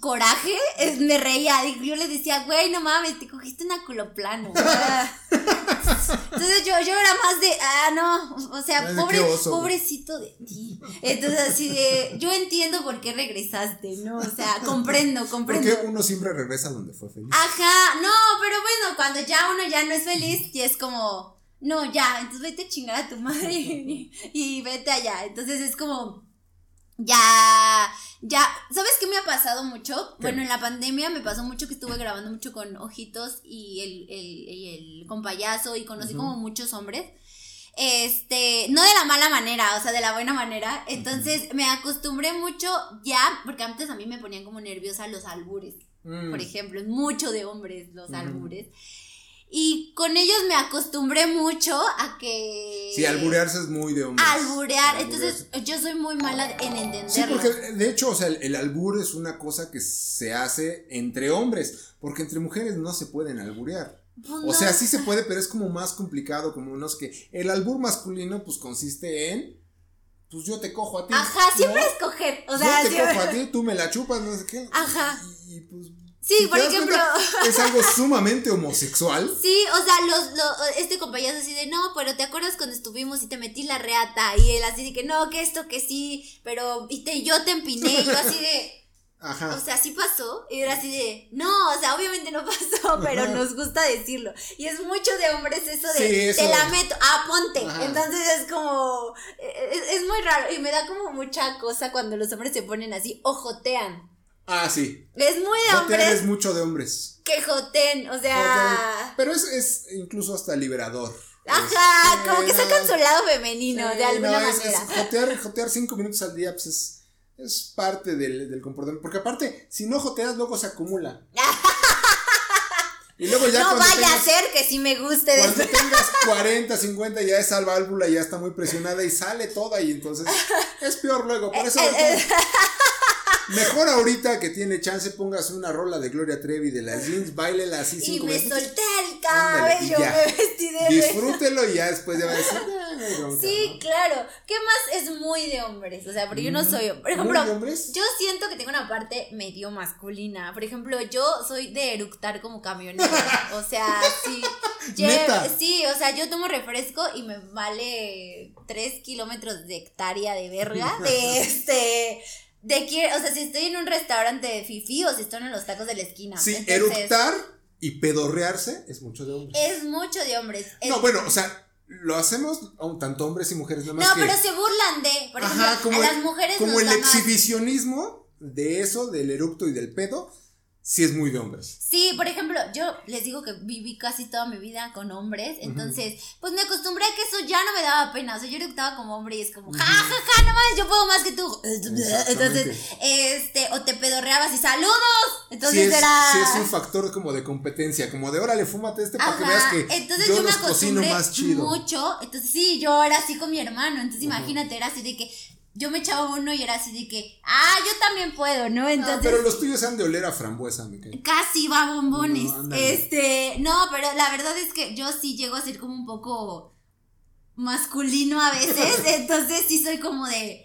coraje, es- me reía. Yo le decía, güey, no mames, te cogiste una culo plano. Ah. Entonces yo, yo era más de, ah, no, o sea, pobre, oso, pobrecito de ti. Entonces así de, yo entiendo por qué regresaste, ¿no? O sea, comprendo, comprendo. Porque uno siempre regresa donde fue feliz. Ajá, no, pero bueno, cuando ya uno ya no es feliz, y es como, no, ya, entonces vete a chingar a tu madre y, y vete allá. Entonces es como, ya, ya, ¿sabes qué me ha pasado mucho? ¿Qué? Bueno, en la pandemia me pasó mucho que estuve grabando mucho con Ojitos y el, el, el con payaso y conocí como muchos hombres. Este, no de la mala manera, o sea, de la buena manera. Entonces me acostumbré mucho ya, porque antes a mí me ponían como nerviosa los albures Mm. por ejemplo, es mucho de hombres los albures. Y con ellos me acostumbré mucho a que... Sí, alburearse es muy de hombres. Alburear, entonces yo soy muy mala en entenderlo. Sí, porque de hecho, o sea, el, el albur es una cosa que se hace entre hombres, porque entre mujeres no se pueden alburear. Pues O sea, sí se puede, pero es como más complicado, como unos que el albur masculino pues consiste en pues yo te cojo a ti. Ajá, siempre ¿no? es coger, o sea, yo te siempre- cojo a ti, tú me la chupas, no sé qué. Ajá. Y, y, pues Sí, por ejemplo. cuenta, es algo sumamente homosexual. Sí, o sea, los, lo- este compañero así de, no, pero te acuerdas cuando estuvimos y te metí la reata y él así de que no, que esto, que sí, pero y te, yo te empiné y yo así de, Ajá. O sea, sí pasó. Y era así de, no, o sea, obviamente no pasó, pero Ajá. nos gusta decirlo. Y es mucho de hombres eso de, Sí, eso. te la meto, ah, ponte. Ajá. Entonces es como, es, es muy raro. Y me da como mucha cosa cuando los hombres se ponen así, o jotean. Ah, sí. Es muy de Jotear hombres es mucho de hombres. que joten, o sea... Jotear. Pero es, es incluso hasta liberador. Ajá, como que sacan su lado femenino, de alguna no, es- manera. es jotear, jotear cinco minutos al día, pues es, es parte del, del comportamiento. Porque aparte, si no joteas, luego se acumula. Y luego ya no cuando vaya a ser que sí me guste Cuando después. tengas 40, 50, ya esa válvula ya está muy presionada y sale toda y entonces es peor luego. Por eso Eh, eh, mejor ahorita que tiene chance póngase una rola de Gloria Trevi de las jeans, bailela así Y me minutos. solté el cabello, me vestí de Disfrútelo y ya después ya va a decir, "Ah, no hay bronca", Sí, ¿no? claro. ¿Qué más es muy de hombres? O sea, porque yo no Mm, soy. Por ¿muy ejemplo, de hombres? yo siento que tengo una parte medio masculina. Por ejemplo, yo soy de eructar como camionera. O sea, sí. lle- ¿Neta? Sí, o sea, yo tomo refresco y me vale 3 kilómetros de hectárea de verga. De este. De que, o sea, si estoy en un restaurante de fifi o si estoy en los tacos de la esquina. Sí, Entonces, eructar y pedorrearse es mucho de hombres. Es mucho de hombres. Es- No, bueno, o sea, lo hacemos tanto hombres y mujeres, nada más No, que- pero se burlan de, por ejemplo, Ajá, como a el- las mujeres como nos el exhibicionismo de eso, del eructo y del pedo, sí es muy de hombres. Sí, por ejemplo, yo les digo que viví casi toda mi vida con hombres, entonces, pues me acostumbré a que eso ya no me daba pena, o sea, yo eructaba como hombre y es como, ja, ja, ja, no mames, yo puedo más que tú. Entonces, este, o te pedorreabas y saludos, entonces sí, es, era... sí es un factor como de competencia, como de órale, fúmate este para que veas Ajá, que entonces yo, yo, me acostumbré más chido. mucho, entonces sí, yo era así con mi hermano, entonces imagínate, era así de que yo me echaba uno y era así de que, ah, yo también puedo, ¿no? Ah, Entonces... pero los tuyos han de oler a frambuesa, me cae. Casi va a bombones. No, este, no, pero la verdad es que yo sí llego a ser como un poco masculino a veces. entonces sí soy como de.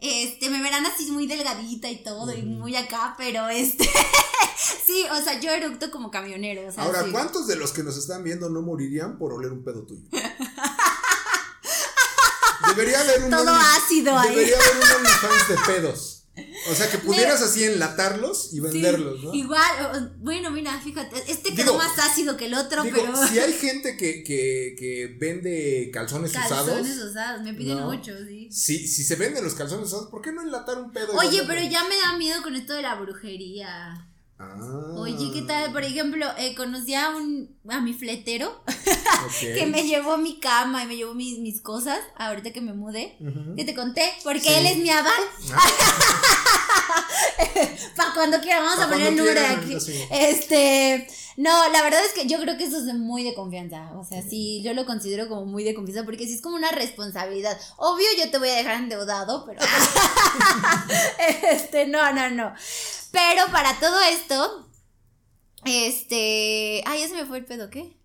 Este, me verán así muy delgadita y todo, y muy acá, pero este. sí, o sea, yo eructo como camionero. O sea, Ahora, sí. ¿cuántos de los que nos están viendo no morirían por oler un pedo tuyo? Debería haber un Todo Only- ácido ahí. Debería haber un OnlyFans de pedos. O sea, que pudieras así enlatarlos y venderlos, ¿no? Igual, bueno, mira, fíjate, este quedó Digo, más ácido que el otro, Digo, pero. si hay gente que, que, que vende calzones, Calzones usados, usados, me piden No. mucho, sí. si, si se venden los calzones usados, ¿por qué no enlatar un pedo? Oye, pero ya me da miedo con esto de la brujería. Ah, Oye, ¿qué tal? Por ejemplo, eh, conocí a un a mi fletero que me llevó mi cama y me llevó mis, mis cosas ahorita que me mudé. Ujú. Que te conté, porque Sí. él es mi aval. Para cuando quiera, vamos Pa' a poner el número aquí. sí. Este, no, la verdad es que yo creo que eso es muy de confianza. O sea, sí, yo lo considero como muy de confianza porque sí es como una responsabilidad. Obvio, yo te voy a dejar endeudado, pero. este, no, no, no. Pero para todo esto, este. Ay, ya se me fue el pedo, ¿qué?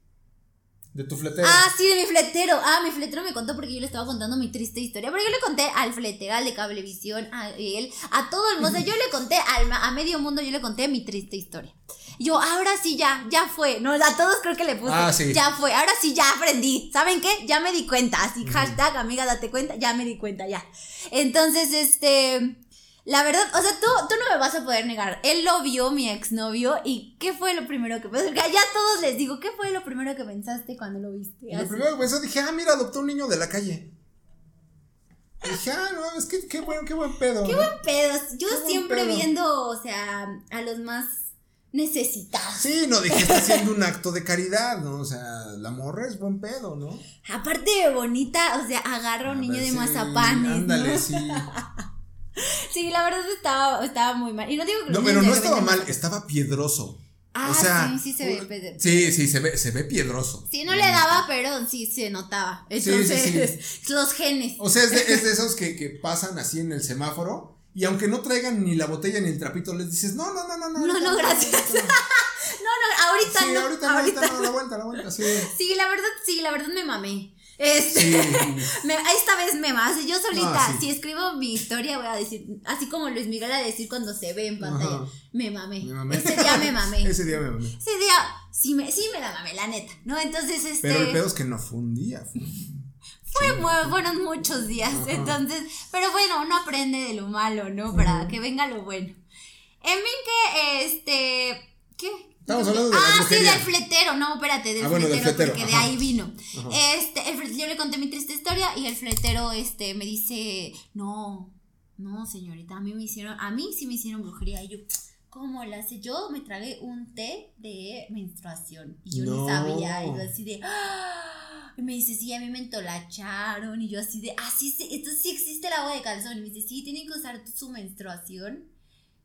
De tu fletero. Ah, sí, de mi fletero. Ah, mi fletero me contó porque yo le estaba contando mi triste historia. Pero yo le conté al fletero, al de Cablevisión, a él, a todo el mundo. Yo le conté al, a medio mundo, yo le conté mi triste historia. Yo, ahora sí, ya, ya fue. No, a todos creo que le puse. Ah, sí. Ya fue. Ahora sí, ya aprendí. ¿Saben qué? Ya me di cuenta. Así, hashtag, amiga, date cuenta. Ya me di cuenta, ya. Entonces, este. La verdad, o sea, tú, tú no me vas a poder negar. Él lo vio, mi exnovio, y ¿qué fue lo primero que pensó? Ya todos les digo, ¿qué fue lo primero que pensaste cuando lo viste? Lo primero que pensé, dije, ah, mira, adoptó un niño de la calle. Dije, ah, no, es que qué buen, qué buen pedo. Qué ¿no? buen pedo. Yo Qué siempre pedo. viendo, o sea, a los más necesitados. Sí, no, dije, está haciendo un acto de caridad, ¿no? O sea, la morra es buen pedo, ¿no? Aparte de bonita, o sea, agarra a un niño ver, de sí, mazapanes. Ándale, ¿no? sí. Sí, la verdad estaba, estaba muy mal. Y no digo que No, pero no de estaba mal, estaba piedroso. Ah, o sea, sí, sí se ve. pedo. Sí, sí, se ve, se ve piedroso. Sí, no le daba, pero sí se notaba. Sí, sí, Entonces, los genes. O sea, es de, es de esos que, que pasan así en el semáforo y aunque no traigan ni la botella ni el trapito, les dices, no, no, no, no, no. No, no, gracias. No, no, ahorita Sí, no. ahorita no, ahorita no, la vuelta, la vuelta, sí. Sí, la verdad, sí, la verdad me mamé. Este, Sí. me- esta vez me mamé. Yo solita, Ah, sí. si escribo mi historia, voy a decir, así como Luis Miguel a decir cuando se ve en pantalla, me mamé. Me mamé. Ese día me mamé. Ese día me mamé. Ese día sí me, sí me la mamé, la neta, ¿no? Entonces, este. Pero el pedo es que no fue un día. Fue... Fue fueron muchos días, Ajá. entonces, pero bueno, uno aprende de lo malo, ¿no? Para que venga lo bueno. En fin que, este, ¿qué? Estamos hablando de la Ah, sí, del fletero, no, espérate, del, Ah, bueno, del fletero, porque ajá. de ahí vino. Ajá. Este, el yo le conté mi triste historia y el fletero, este, me dice, no, no, señorita, a mí me hicieron, a mí sí me hicieron brujería, y yo, ¿cómo la hace? Yo me tragué un té de menstruación, y yo No. ni sabía, y yo así de, ¡ah! y me dice, sí, a mí me entolacharon, y yo así de, ah, sí, sí, entonces sí existe el agua de calzón, y me dice, sí, tienen que usar su menstruación,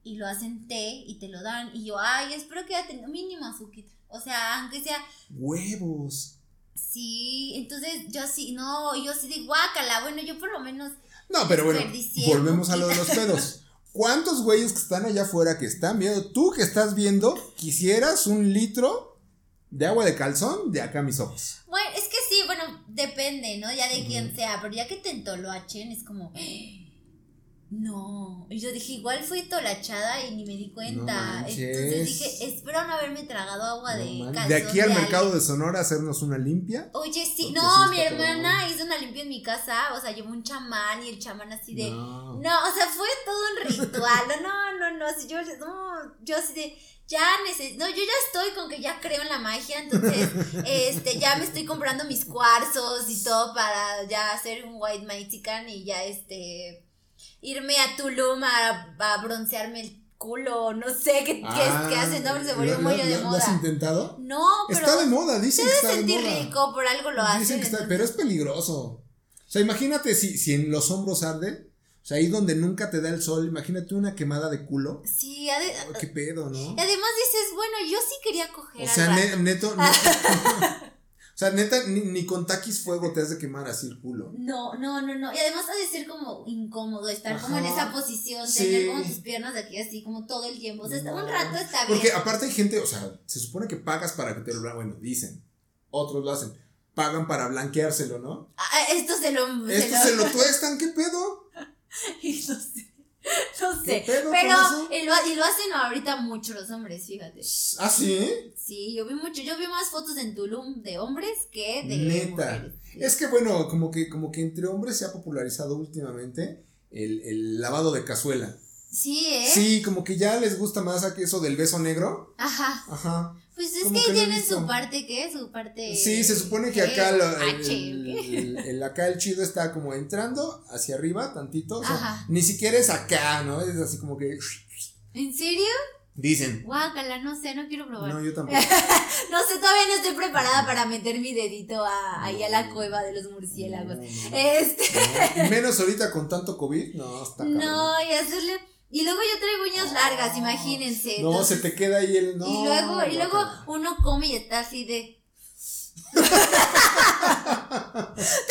y lo hacen té, y te lo dan, y yo, ay, espero que haya tenido mínimo azúcar, o sea, aunque sea, Huevos. Sí, entonces yo sí, no, yo sí de guácala, bueno, yo por lo menos, No, pero bueno, volvemos a lo de los pedos. ¿Cuántos güeyes que están allá afuera que están viendo, tú que estás viendo, quisieras un litro de agua de calzón de acá a mis ojos? bueno, es que sí, bueno, depende, ¿no? Ya de quién sea, pero ya que te entoloachen es como, no, y yo dije, igual fui tolachada y ni me di cuenta, entonces dije, espero no haberme tragado agua de No, calzón de aquí al alguien". mercado de Sonora hacernos una limpia. Oye, sí, no, mi hermana hizo una limpia en mi casa, o sea, llevó un chamán y el chamán así de, No. No, o sea, fue todo un ritual. No, no, no. Si yo, no, yo así de. Ya necesito. No, yo ya estoy con que ya creo en la magia. Entonces, este, ya me estoy comprando mis cuarzos y todo para ya hacer un white mexican y ya este. Irme a Tulum a, a broncearme el culo. No sé qué, qué, Ah, qué hacen. No, se volvió ¿lo- muy de ¿Lo has moda. intentado? No, pero. Está de moda, dicen que está de sentir moda. rico, por algo lo hacen. Dicen que está, pero es peligroso. O sea, imagínate si, si en los hombros arde, o sea, ahí donde nunca te da el sol, imagínate una quemada de culo. Sí, Oh, qué pedo, ¿no? y además dices, bueno, yo sí quería coger. O al sea, rato. ne- neto, neto- o sea, neta, ni, ni con taquis fuego te has de quemar así el culo. No, no, no, no. Y además ha de ser como incómodo estar como en Ajá. esa posición, Sí. tener como tus piernas aquí así como todo el tiempo. O sea, No. un rato está bien. Porque aparte hay gente, o sea, se supone que pagas para que te lo bueno, dicen, otros lo hacen, pagan para blanqueárselo, ¿no? Ah, esto se lo. Estos se lo tuestan, ¿qué pedo? Y no sé. No sé. ¿Qué pedo con Pero. Y lo, y lo hacen ahorita mucho los hombres, fíjate. ¿Ah, sí? Sí, yo vi mucho. Yo vi más fotos en Tulum de hombres que de Neta. mujeres. Es que bueno, como que, como que entre hombres se ha popularizado últimamente el, el lavado de cazuela. Sí, ¿eh? Sí, como que ya les gusta más a que eso del beso negro. Ajá. Ajá. Pues es que, que tienen visto. su parte, ¿qué? Su parte. Sí, se supone que acá lo- H, el, el- el- acá el chido está como entrando hacia arriba tantito. O sea, Ajá. ni siquiera es acá, ¿no? Es así como que ¿En serio? dicen. Guácala, no sé, no quiero probar. No, No, yo tampoco. sé, todavía no estoy preparada para meter mi dedito a, ahí a la cueva de los murciélagos. No, no, no. Este. No, menos ahorita con tanto COVID. No, está. No, y hacerle. Y luego yo traigo uñas largas, imagínense. No, entonces- se te queda ahí el. No, y luego, y luego uno come y está así de. Te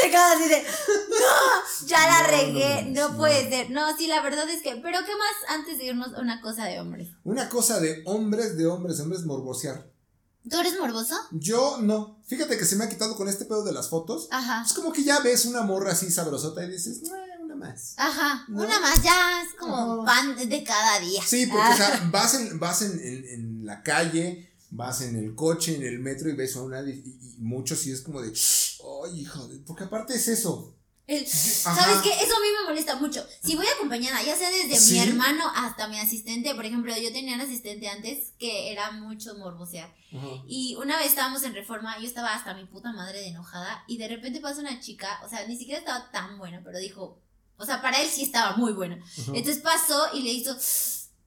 quedas así de. ¡No! Ya la No, regué. no, puede no. ser. No, sí, la verdad es que. Pero, ¿qué más antes de irnos? Una cosa de hombres. Una cosa de hombres, de hombres, hombres morbosear. ¿Tú eres morboso? Yo no. Fíjate que se me ha quitado con este pedo de las fotos. Ajá. Es como que ya ves una morra así sabrosota y dices, "Eh, una más. Ajá. ¿No? Una más ya es como pan de- cada día. Sí, porque Ah. o sea, vas, en, vas en, en- en la calle, vas en el coche, en el metro y ves a una. Y, y muchos sí es como de, ay, hijo de. Porque aparte es eso. El-. ¿Sabes qué? Eso a mí me molesta mucho. Si voy acompañada, ya sea desde ¿Sí? mi hermano hasta mi asistente, por ejemplo, yo tenía un asistente antes que era mucho morbosear. Ajá. Y una vez estábamos en reforma, yo estaba hasta mi puta madre de enojada y de repente pasa una chica, o sea, ni siquiera estaba tan buena, pero dijo, o sea, para él sí estaba muy buena. Entonces pasó y le hizo,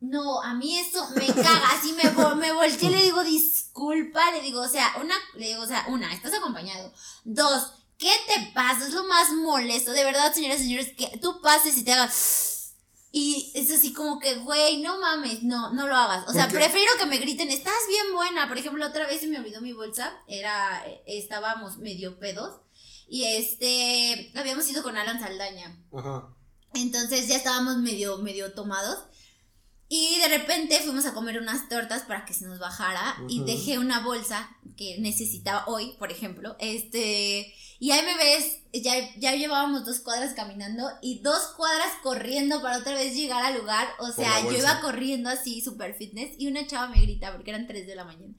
no, a mí esto me caga, así me, me volteé y le digo, disculpa, le digo, o sea, una, le digo, o sea, una, estás acompañado. Dos, ¿qué te pasa? Es lo más molesto, de verdad, señoras y señores, que tú pases y te hagas... Y es así como que, güey, no mames, no, no lo hagas. O sea, prefiero que me griten, estás bien buena. Por ejemplo, otra vez se me olvidó mi bolsa, era, estábamos medio pedos. Y este, habíamos ido con Alan Saldaña. Ajá. Entonces ya estábamos medio, medio tomados. Y de repente fuimos a comer unas tortas para que se nos bajara. Y dejé una bolsa que necesitaba hoy, por ejemplo. Este. Y ahí me ves, ya, ya llevábamos dos cuadras caminando y dos cuadras corriendo para otra vez llegar al lugar. O sea, yo iba corriendo así, super fitness. Y una chava me grita, porque eran 3 de la mañana.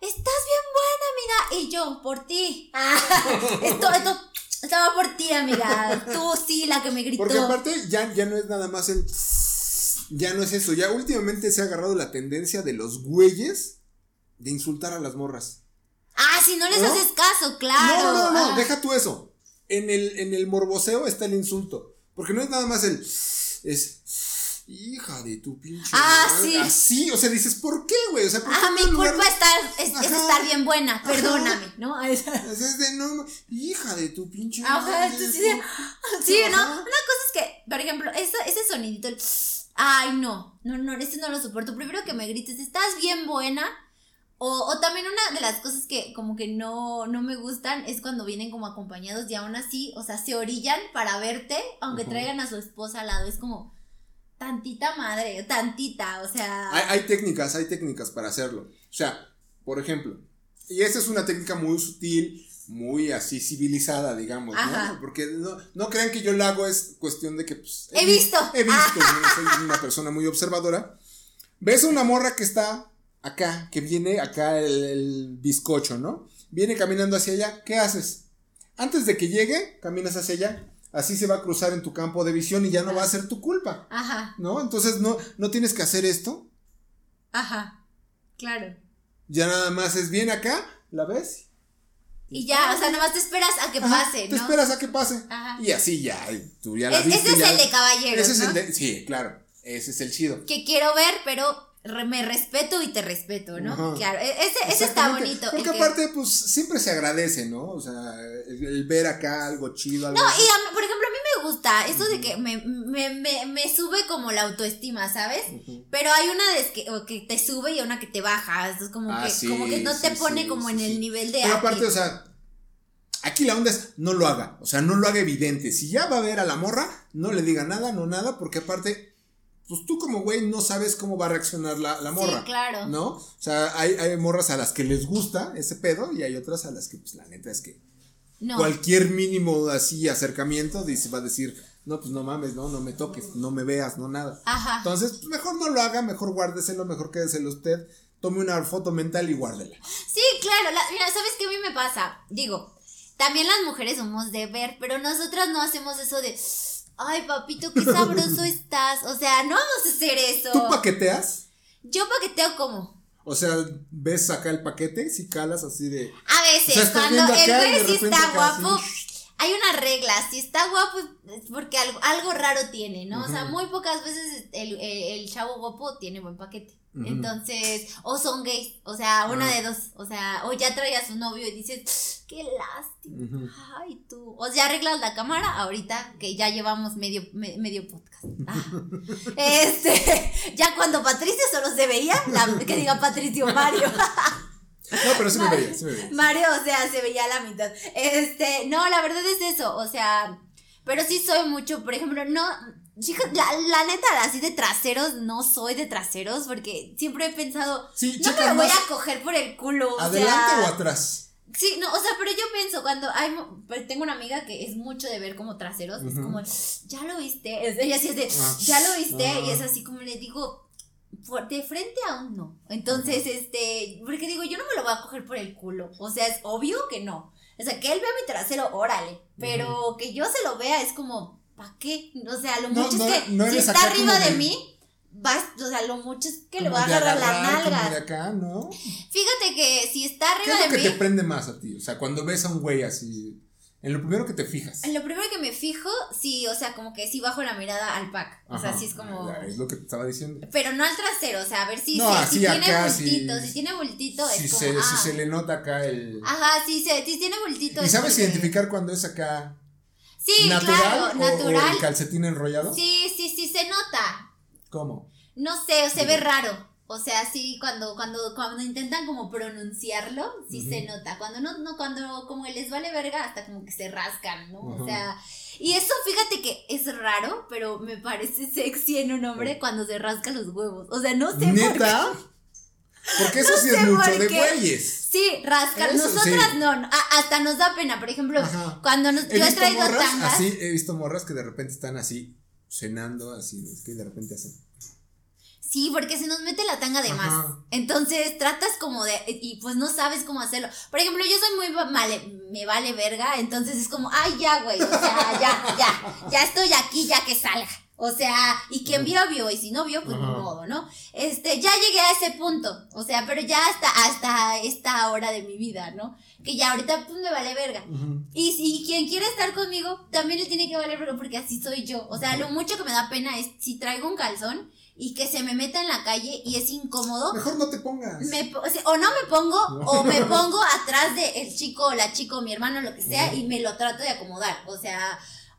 Estás bien buena, amiga. Y yo, por ti. esto, esto estaba por ti, amiga. Tú sí, la que me gritó. Porque aparte ya, ya no es nada más el. Ya no es eso. Ya últimamente se ha agarrado la tendencia de los güeyes de insultar a las morras. Ah, si no les ¿No? haces caso, claro. No, no, no, Ah. deja tú eso. En el, en el morboseo está el insulto. Porque no es nada más el. Es. Hija de tu pinche. Ah, madre". sí. Así, o sea, dices, ¿por qué, güey? O sea, ¿por qué Ah, en mi culpa estar, es, estar bien buena, perdóname, ¿no? Es de, no, hija de tu pinche. Ajá, madre, sí, sí, sí. ¿no? Una cosa es que, por ejemplo, ese, ese sonidito, el ay, no, no, no, este no lo soporto. Primero que me grites, estás bien buena. O, o también una de las cosas que como que no, no me gustan es cuando vienen como acompañados y aún así, o sea, se orillan para verte, aunque traigan a su esposa al lado. Es como tantita madre, tantita, o sea. Hay, hay técnicas, hay técnicas para hacerlo. O sea, por ejemplo, y esa es una técnica muy sutil, muy así civilizada, digamos, Ajá. ¿no? Porque no, no crean que yo lo hago, es cuestión de que, pues. He vi- visto. He visto, yo soy una persona muy observadora. Ves a una morra que está acá, que viene acá el, el bizcocho, ¿no? Viene caminando hacia allá, ¿qué haces? Antes de que llegue, caminas hacia allá. Así se va a cruzar en tu campo de visión y ya no va a ser tu culpa, Ajá, ¿no? Entonces no, no tienes que hacer esto. ajá, claro. Ya nada más es bien acá, la ves. Y ya, o sea, nomás te esperas a que Ajá, pase, Te ¿no? esperas a que pase. Ajá. Y así ya, tú ya la Es- viste. ese es el de caballeros, Ese es ¿no? el de. Sí, claro. Ese es el chido. Que quiero ver, pero me respeto y te respeto, ¿no? Ajá. Claro, e- ese, ese está bonito. Porque que- aparte, pues siempre se agradece, ¿no? O sea, el, el ver acá algo chido. Algo No, y a por ejemplo, a mí me gusta eso de que me, me, me, me sube como la autoestima, ¿sabes? Pero hay una de que, o que te sube y una que te baja. Es como, Ah, que, sí, como que no te pone sí, como en el nivel de. Pero aparte, o sea, aquí la onda es no lo haga. O sea, no lo haga evidente. Si ya va a ver a la morra, no le diga nada, no nada, porque aparte, pues tú como güey no sabes cómo va a reaccionar la, la morra. Sí, claro. ¿No? O sea, hay, hay morras a las que les gusta ese pedo y hay otras a las que, pues la neta es que No. cualquier mínimo así acercamiento dice, va a decir, no, pues no mames, no, no me toques, no me veas, no nada. Ajá. Entonces, pues, mejor no lo haga, mejor guárdeselo, mejor quédeselo usted, tome una foto mental y guárdela. Sí, claro. la- mira, ¿sabes qué a mí me pasa? Digo, también las mujeres somos de ver, pero nosotras no hacemos eso de. Ay, papito, qué sabroso estás. O sea, no vamos a hacer eso. ¿Tú paqueteas? Yo paqueteo como. O sea, ves acá el paquete, si calas así de. A veces, O sea, estás cuando el güey sí está así, guapo, hay una regla, si está guapo es porque algo, algo raro tiene, ¿no? O sea, muy pocas veces el, el- el chavo guapo tiene buen paquete. Entonces, o son gays, o sea, una Ah. de dos, o sea, o ya trae a su novio y dices, qué lástima, ay tú, o sea, arreglas la cámara ahorita que ya llevamos medio, me- medio podcast. Ah. Este, ya cuando Patricio solo se veía, la- que diga Patricio Mario. No, pero sí me veía, sí me veía. Mario, o sea, se veía a la mitad. Este, no, la verdad es eso, o sea, pero sí soy mucho, por ejemplo, no, chicos, la, la neta, así de traseros, no soy de traseros, porque siempre he pensado, Sí, no me voy a coger por el culo, o ¿Adelante sea, o atrás? Sí, no, o sea, pero yo pienso, cuando hay, pues, tengo una amiga que es mucho de ver como traseros, es como, ya lo viste, ella sí es de, Ah. ya lo viste, Ah. y es así como le digo, de frente aún no. Entonces, este, porque digo, yo no me lo voy a coger por el culo, o sea, es obvio que no. O sea, que él vea mi trasero, órale, pero que yo se lo vea es como, ¿para qué? O sea, lo No, mucho no, es que no si está arriba de de- mí, vas, o sea, lo mucho es que le voy a agarrar como nalgas. de acá, ¿no? Fíjate que si está ¿Qué arriba es lo de que mí. te prende más a ti? O sea, cuando ves a un güey así, en lo primero que te fijas. Lo primero que me fijo, sí, o sea, como que sí bajo la mirada al pack. O sea, sí es como. ya, Es lo que te estaba diciendo. Pero no al trasero, o sea, a ver si, No, si- si tiene bultito. sí. Si tiene bultito, Si es como. se, ah. si se le nota acá el. Ajá, sí, se, si tiene bultito. ¿Y es sabes porque- identificar cuando es acá Sí, natural claro, o, o natural. el calcetín enrollado? Sí, sí, sí, se nota. ¿Cómo? No sé, o se ve raro. O sea, sí, cuando, cuando, cuando intentan como pronunciarlo, sí se nota. Cuando no, no, cuando como les vale verga, hasta como que se rascan, ¿no? O sea, y eso fíjate que es raro, pero me parece sexy en un hombre cuando se rasca los huevos. O sea, no sé por qué. ¿Neta? Porque eso sí es mucho de güeyes. Sí, rascar. Eso Nosotras sí. no, a- hasta nos da pena. Por ejemplo, Ajá. cuando nos, He yo he traído morras tangas. así, he visto morras que de repente están así cenando, así, es que de repente hacen. Sí, porque se nos mete la tanga de más. Entonces tratas como de. Y pues no sabes cómo hacerlo. Por ejemplo, yo soy muy. va- Vale, me vale verga. Entonces es como, ay, ya, güey. O sea, ya, ya. Ya estoy aquí, ya que salga. O sea, y quien vio, vio. Y si no vio, pues Ajá. modo, ¿no? Este, ya llegué a ese punto. O sea, pero ya hasta, hasta esta hora de mi vida, ¿no? Que ya ahorita, pues me vale verga. Y si quien quiere estar conmigo, también le tiene que valer verga porque así soy yo. O sea, lo mucho que me da pena es si traigo un calzón y que se me meta en la calle y es incómodo. Mejor no te pongas. Me, o, sea, o no me pongo, o me pongo atrás de el chico o la chica o mi hermano, lo que sea, y me lo trato de acomodar. O sea,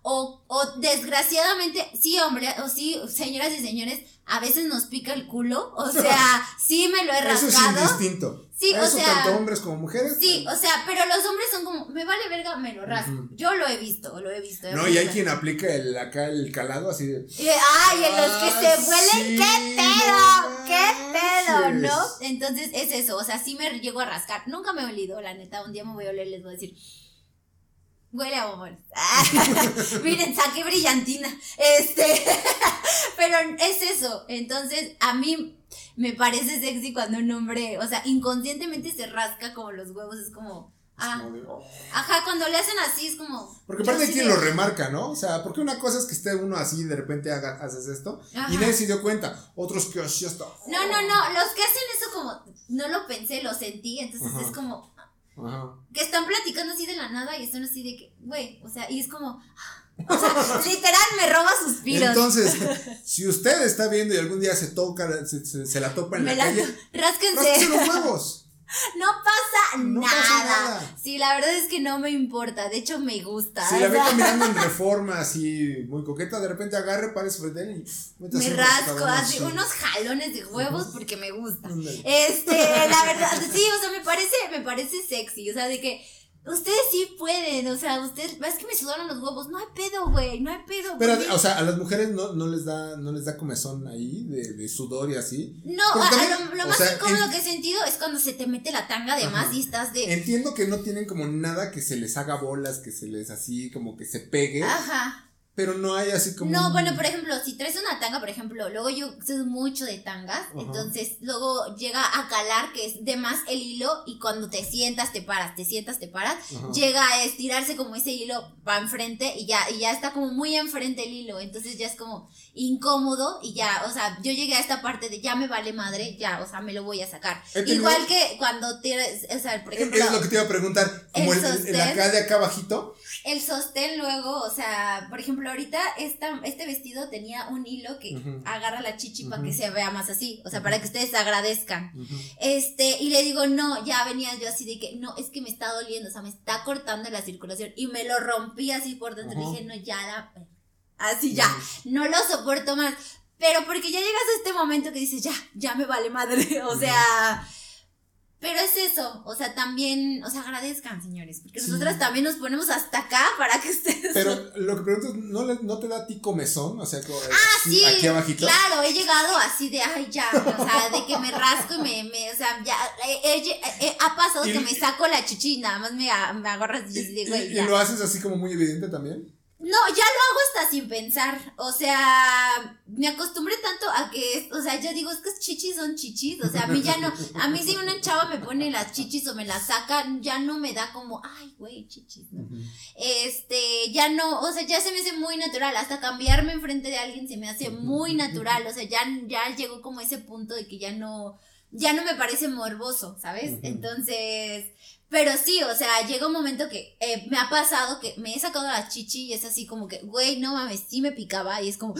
o, o desgraciadamente, sí, hombre, o sí, señoras y señores, a veces nos pica el culo. O sea, sí me lo he Eso es rascado. indistinto. Sí, o sea- tanto hombres como mujeres. Sí, o sea, pero los hombres son como, me vale verga, me lo rasco. Yo lo he visto, lo he visto. No, y hay quien aplica el acá el calado así de. Y, ay, en los que se Ah, huelen, sí, qué pedo, qué pedo. ¿no? Entonces es eso, o sea, sí me llego a rascar. Nunca me he olido, la neta, un día me voy a oler y les voy a decir, huele a bombón. Miren, saqué brillantina. Este, pero es eso. Entonces, a mí me parece sexy cuando un hombre, o sea, inconscientemente se rasca como los huevos, es como, ah, como de, oh. ajá, cuando le hacen así es como. Porque aparte sí quien de- lo remarca, ¿no? O sea, porque una cosa es que esté uno así y de repente haga, haces esto Ajá. y nadie se dio cuenta. Otros que así hasta. No, no, no, los que hacen eso como, no lo pensé, lo sentí, entonces Ajá. es como, Ajá. que están platicando así de la nada y están así de que, güey, o sea, y es como, o sea, literal me roba suspiros. Entonces, si usted está viendo y algún día se toca, se, se- se la topa en me la la, calle, rásquense, rásquese los huevos. no pasa No nada. pasa nada. Sí, la verdad es que no me importa, de hecho me gusta. Si o la ve sea, caminando en reforma así muy coqueta, de repente agarre, parece frente a él y me rasco así unos jalones de huevos porque me gusta. Este, la verdad, sí, o sea, me parece, me parece sexy, o sea, de que ustedes sí pueden, o sea, ustedes, es que me sudaron los huevos, no hay pedo, güey, no hay pedo. Pero, güey. o sea, a las mujeres no, no les da, no les da comezón ahí de, de sudor y así. No, a- también, lo, más sea, incómodo en- que he sentido es cuando se te mete la tanga de Ajá. y estás de. Entiendo que no tienen como nada que se les haga bolas, que se les así como que se pegue. Ajá. Pero no hay así como. No, un- bueno, por ejemplo, si traes una tanga, por ejemplo, luego yo soy mucho de tangas, Ajá. entonces luego llega a calar que es de más el hilo y cuando te sientas te paras, te sientas te paras, Ajá. llega a estirarse como ese hilo para enfrente y ya y ya está como muy enfrente el hilo, entonces ya es como incómodo y ya, o sea, yo llegué a esta parte de ya me vale madre, ya, o sea, me lo voy a sacar. Igual que cuando tienes, o sea, por ejemplo, Es lo que te iba a preguntar. Como el el, el- acá de acá abajito. El sostén luego, o sea, por ejemplo, ahorita esta, este vestido tenía un hilo que agarra la chichi para que se vea más así, o sea, para que ustedes agradezcan. Este, y le digo, no, ya venía yo así de que, no, es que me está doliendo, o sea, me está cortando la circulación. Y me lo rompí así por dentro. Dije, no, ya la. Así ya, no lo soporto más. Pero porque ya llegas a este momento que dices, ya, ya me vale madre. O sea. Pero es eso, o sea, también, o sea, agradezcan, señores, porque Sí. nosotras también nos ponemos hasta acá para que ustedes. Pero lo que pregunto es, ¿no, le- no te da a ti comezón? O sea, como, Ah, sí, aquí abajito. claro, he llegado así de, ay, ya, o sea, de que me rasco y me, me o sea, ya, he- he- he- ha pasado Y- que me saco la chichi y nada más me, me agarras y de, ¿Y, lo haces así como muy evidente también? No, ya lo hago hasta sin pensar, o sea, me acostumbré tanto a que, o sea, yo digo, es que chichis son chichis, o sea, a mí ya no, a mí si una chava me pone las chichis o me las saca, ya no me da como, ay, güey, chichis, ¿no? este, ya no, o sea, ya se me hace muy natural, hasta cambiarme enfrente de alguien se me hace muy natural, o sea, ya, ya llegó como ese punto de que ya no, ya no me parece morboso, ¿sabes? Entonces, pero sí, o sea, llega un momento que eh, me ha pasado que me he sacado la chichi y es así como que, güey, no mames, sí me picaba y es como,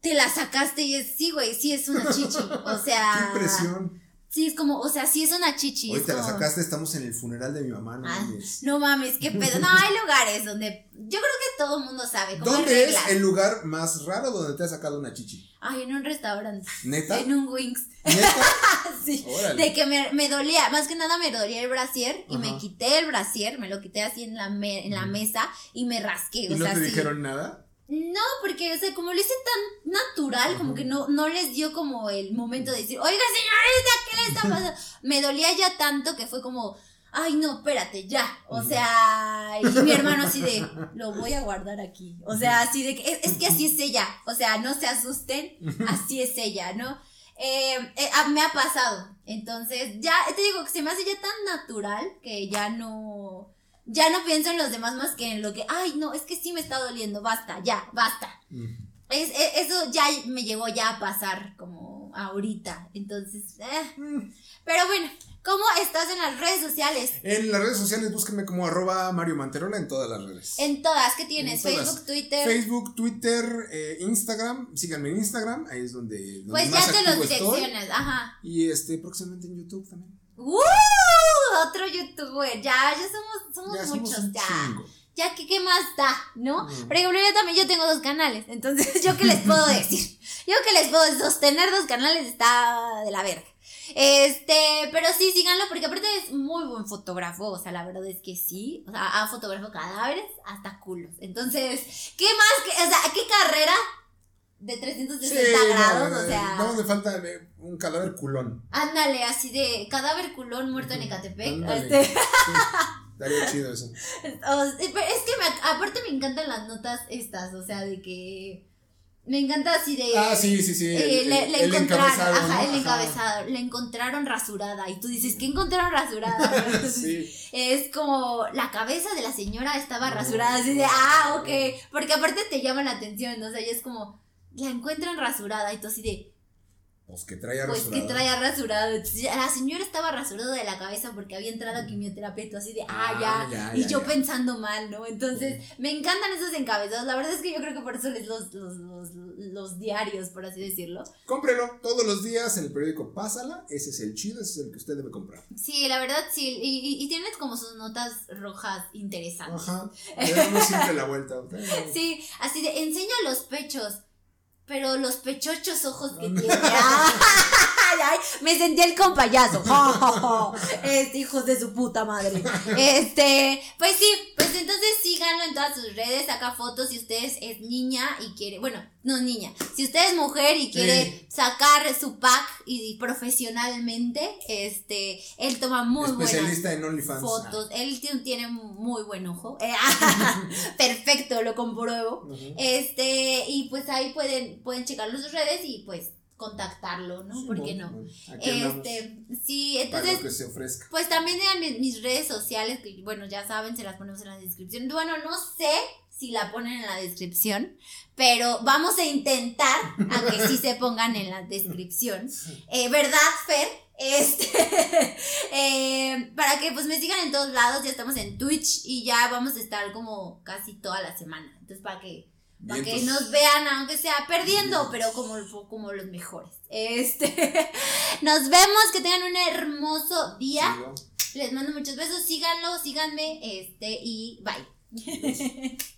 te la sacaste y es, sí, güey, sí es una chichi, o sea, ¡Qué impresión! Sí es como, o sea, sí es una chichi. Hoy te la sacaste, estamos en el funeral de mi mamá, no Ah, mames. no mames, qué pedo. No, hay lugares donde yo creo que todo el mundo sabe. Como ¿Dónde es el lugar más raro donde te has sacado una chichi? Ay, en un restaurante. ¿Neta? En un Wings. ¿Neta? sí. Órale. De que me, me dolía, más que nada me dolía el brasier y Ajá. me quité el brasier, me lo quité así en la, me- en la mesa y me rasqué. ¿Y o no sea, te sí. dijeron nada? No, porque, o sea, como lo hice tan natural, como que no, no les dio como el momento de decir, oiga, señorita, ¿qué le está pasando? Me dolía ya tanto que fue como, ay, no, espérate, ya. O sea, y mi hermano así de, lo voy a guardar aquí. O sea, así de que, es, es que así es ella. O sea, no se asusten, así es ella, ¿no? Eh, eh, ah, me ha pasado. Entonces, ya te digo que se me hace ya tan natural que ya no. Ya no pienso en los demás más que en lo que, ay, no, es que sí me está doliendo, basta, ya, basta. Es, e- eso ya me llegó ya a pasar como ahorita. Entonces, eh. Mm. pero bueno, ¿cómo estás en las redes sociales? En las redes sociales búsquenme como arroba Mario Manterola en todas las redes. En todas, ¿qué tienes? Todas. Facebook, Twitter. Facebook, Twitter, eh, Instagram, síganme en Instagram, ahí es donde, donde pues más ya te los direcciones, ajá. Y este, próximamente en YouTube también. ¡Uh! Otro youtuber, ya, ya somos, somos Ya muchos, ya. chingo. Ya que qué más da, ¿no? Mm. Por ejemplo, yo también yo tengo dos canales, entonces yo qué les puedo decir. Yo qué les puedo decir, sostener dos canales está de la verga. Este, pero sí, síganlo porque aparte es muy buen fotógrafo, o sea, la verdad es que sí, o sea, ha fotografiado cadáveres hasta culos. Entonces, ¿qué más? Que, o sea, ¿qué carrera de 360 Sí, grados? no, o sea, no me falta un cadáver culón. ándale, así de cadáver culón muerto en Ecatepec. Este, Sí, Estaría chido eso. O- es que me- aparte me encantan las notas estas, o sea, de que me encanta así de... Ah, sí, sí, sí. eh, el, le, el- le el encontraron, encabezado, ajá, ¿no? el Ajá. encabezado, le encontraron rasurada y tú dices, ¿qué encontraron rasurada? Sí. Es como la cabeza de la señora estaba rasurada, así de, ah, ok, porque aparte te llama la atención, ¿no? o sea, y es como, la encuentran rasurada y tú así de, Pues que trae pues rasurada. que traía rasurado. La señora estaba rasurada de la cabeza porque había entrado a quimioterapia y tú así de, ah, Ah, ya. y ya, yo ya. pensando mal, ¿no? Entonces, me encantan esos encabezados. La verdad es que yo creo que por eso les los, los, los, los diarios, por así decirlo. Cómprelo todos los días en el periódico Pásala. Ese es el chido, ese es el que usted debe comprar. Sí, la verdad sí. Y, y, y tienes como sus notas rojas interesantes. Ajá. Le damos siempre la vuelta. Sí, así de, enseña los pechos. Pero los pechochos ojos que tiene. Ay, ay, me sentí el compayazo. Este, hijos de su puta madre. Este, pues sí, pues entonces síganlo en todas sus redes, saca fotos si usted es, niña y quiere, bueno, no niña, si usted es mujer y quiere sacar su pack y, profesionalmente, este, él toma muy buenas Especialista en OnlyFans. fotos. Él tiene- muy buen ojo. Perfecto lo compruebo. Este, y pues ahí pueden, pueden checar sus redes y pues contactarlo, ¿no? ¿Por qué no? este, sí, entonces. que se ofrezca. Pues también en mis redes sociales, que bueno, ya saben, se las ponemos en la descripción. Bueno, no sé si la ponen en la descripción, pero vamos a intentar a que sí se pongan en la descripción. Eh, ¿Verdad, Fer? Este, eh, para que pues me sigan en todos lados, ya estamos en Twitch y ya vamos a estar como casi toda la semana. Entonces, para que, para que nos vean, aunque sea perdiendo, pero como, como los mejores. Este, nos vemos, que tengan un hermoso día. Les mando muchos besos, síganlo, síganme, este, y bye.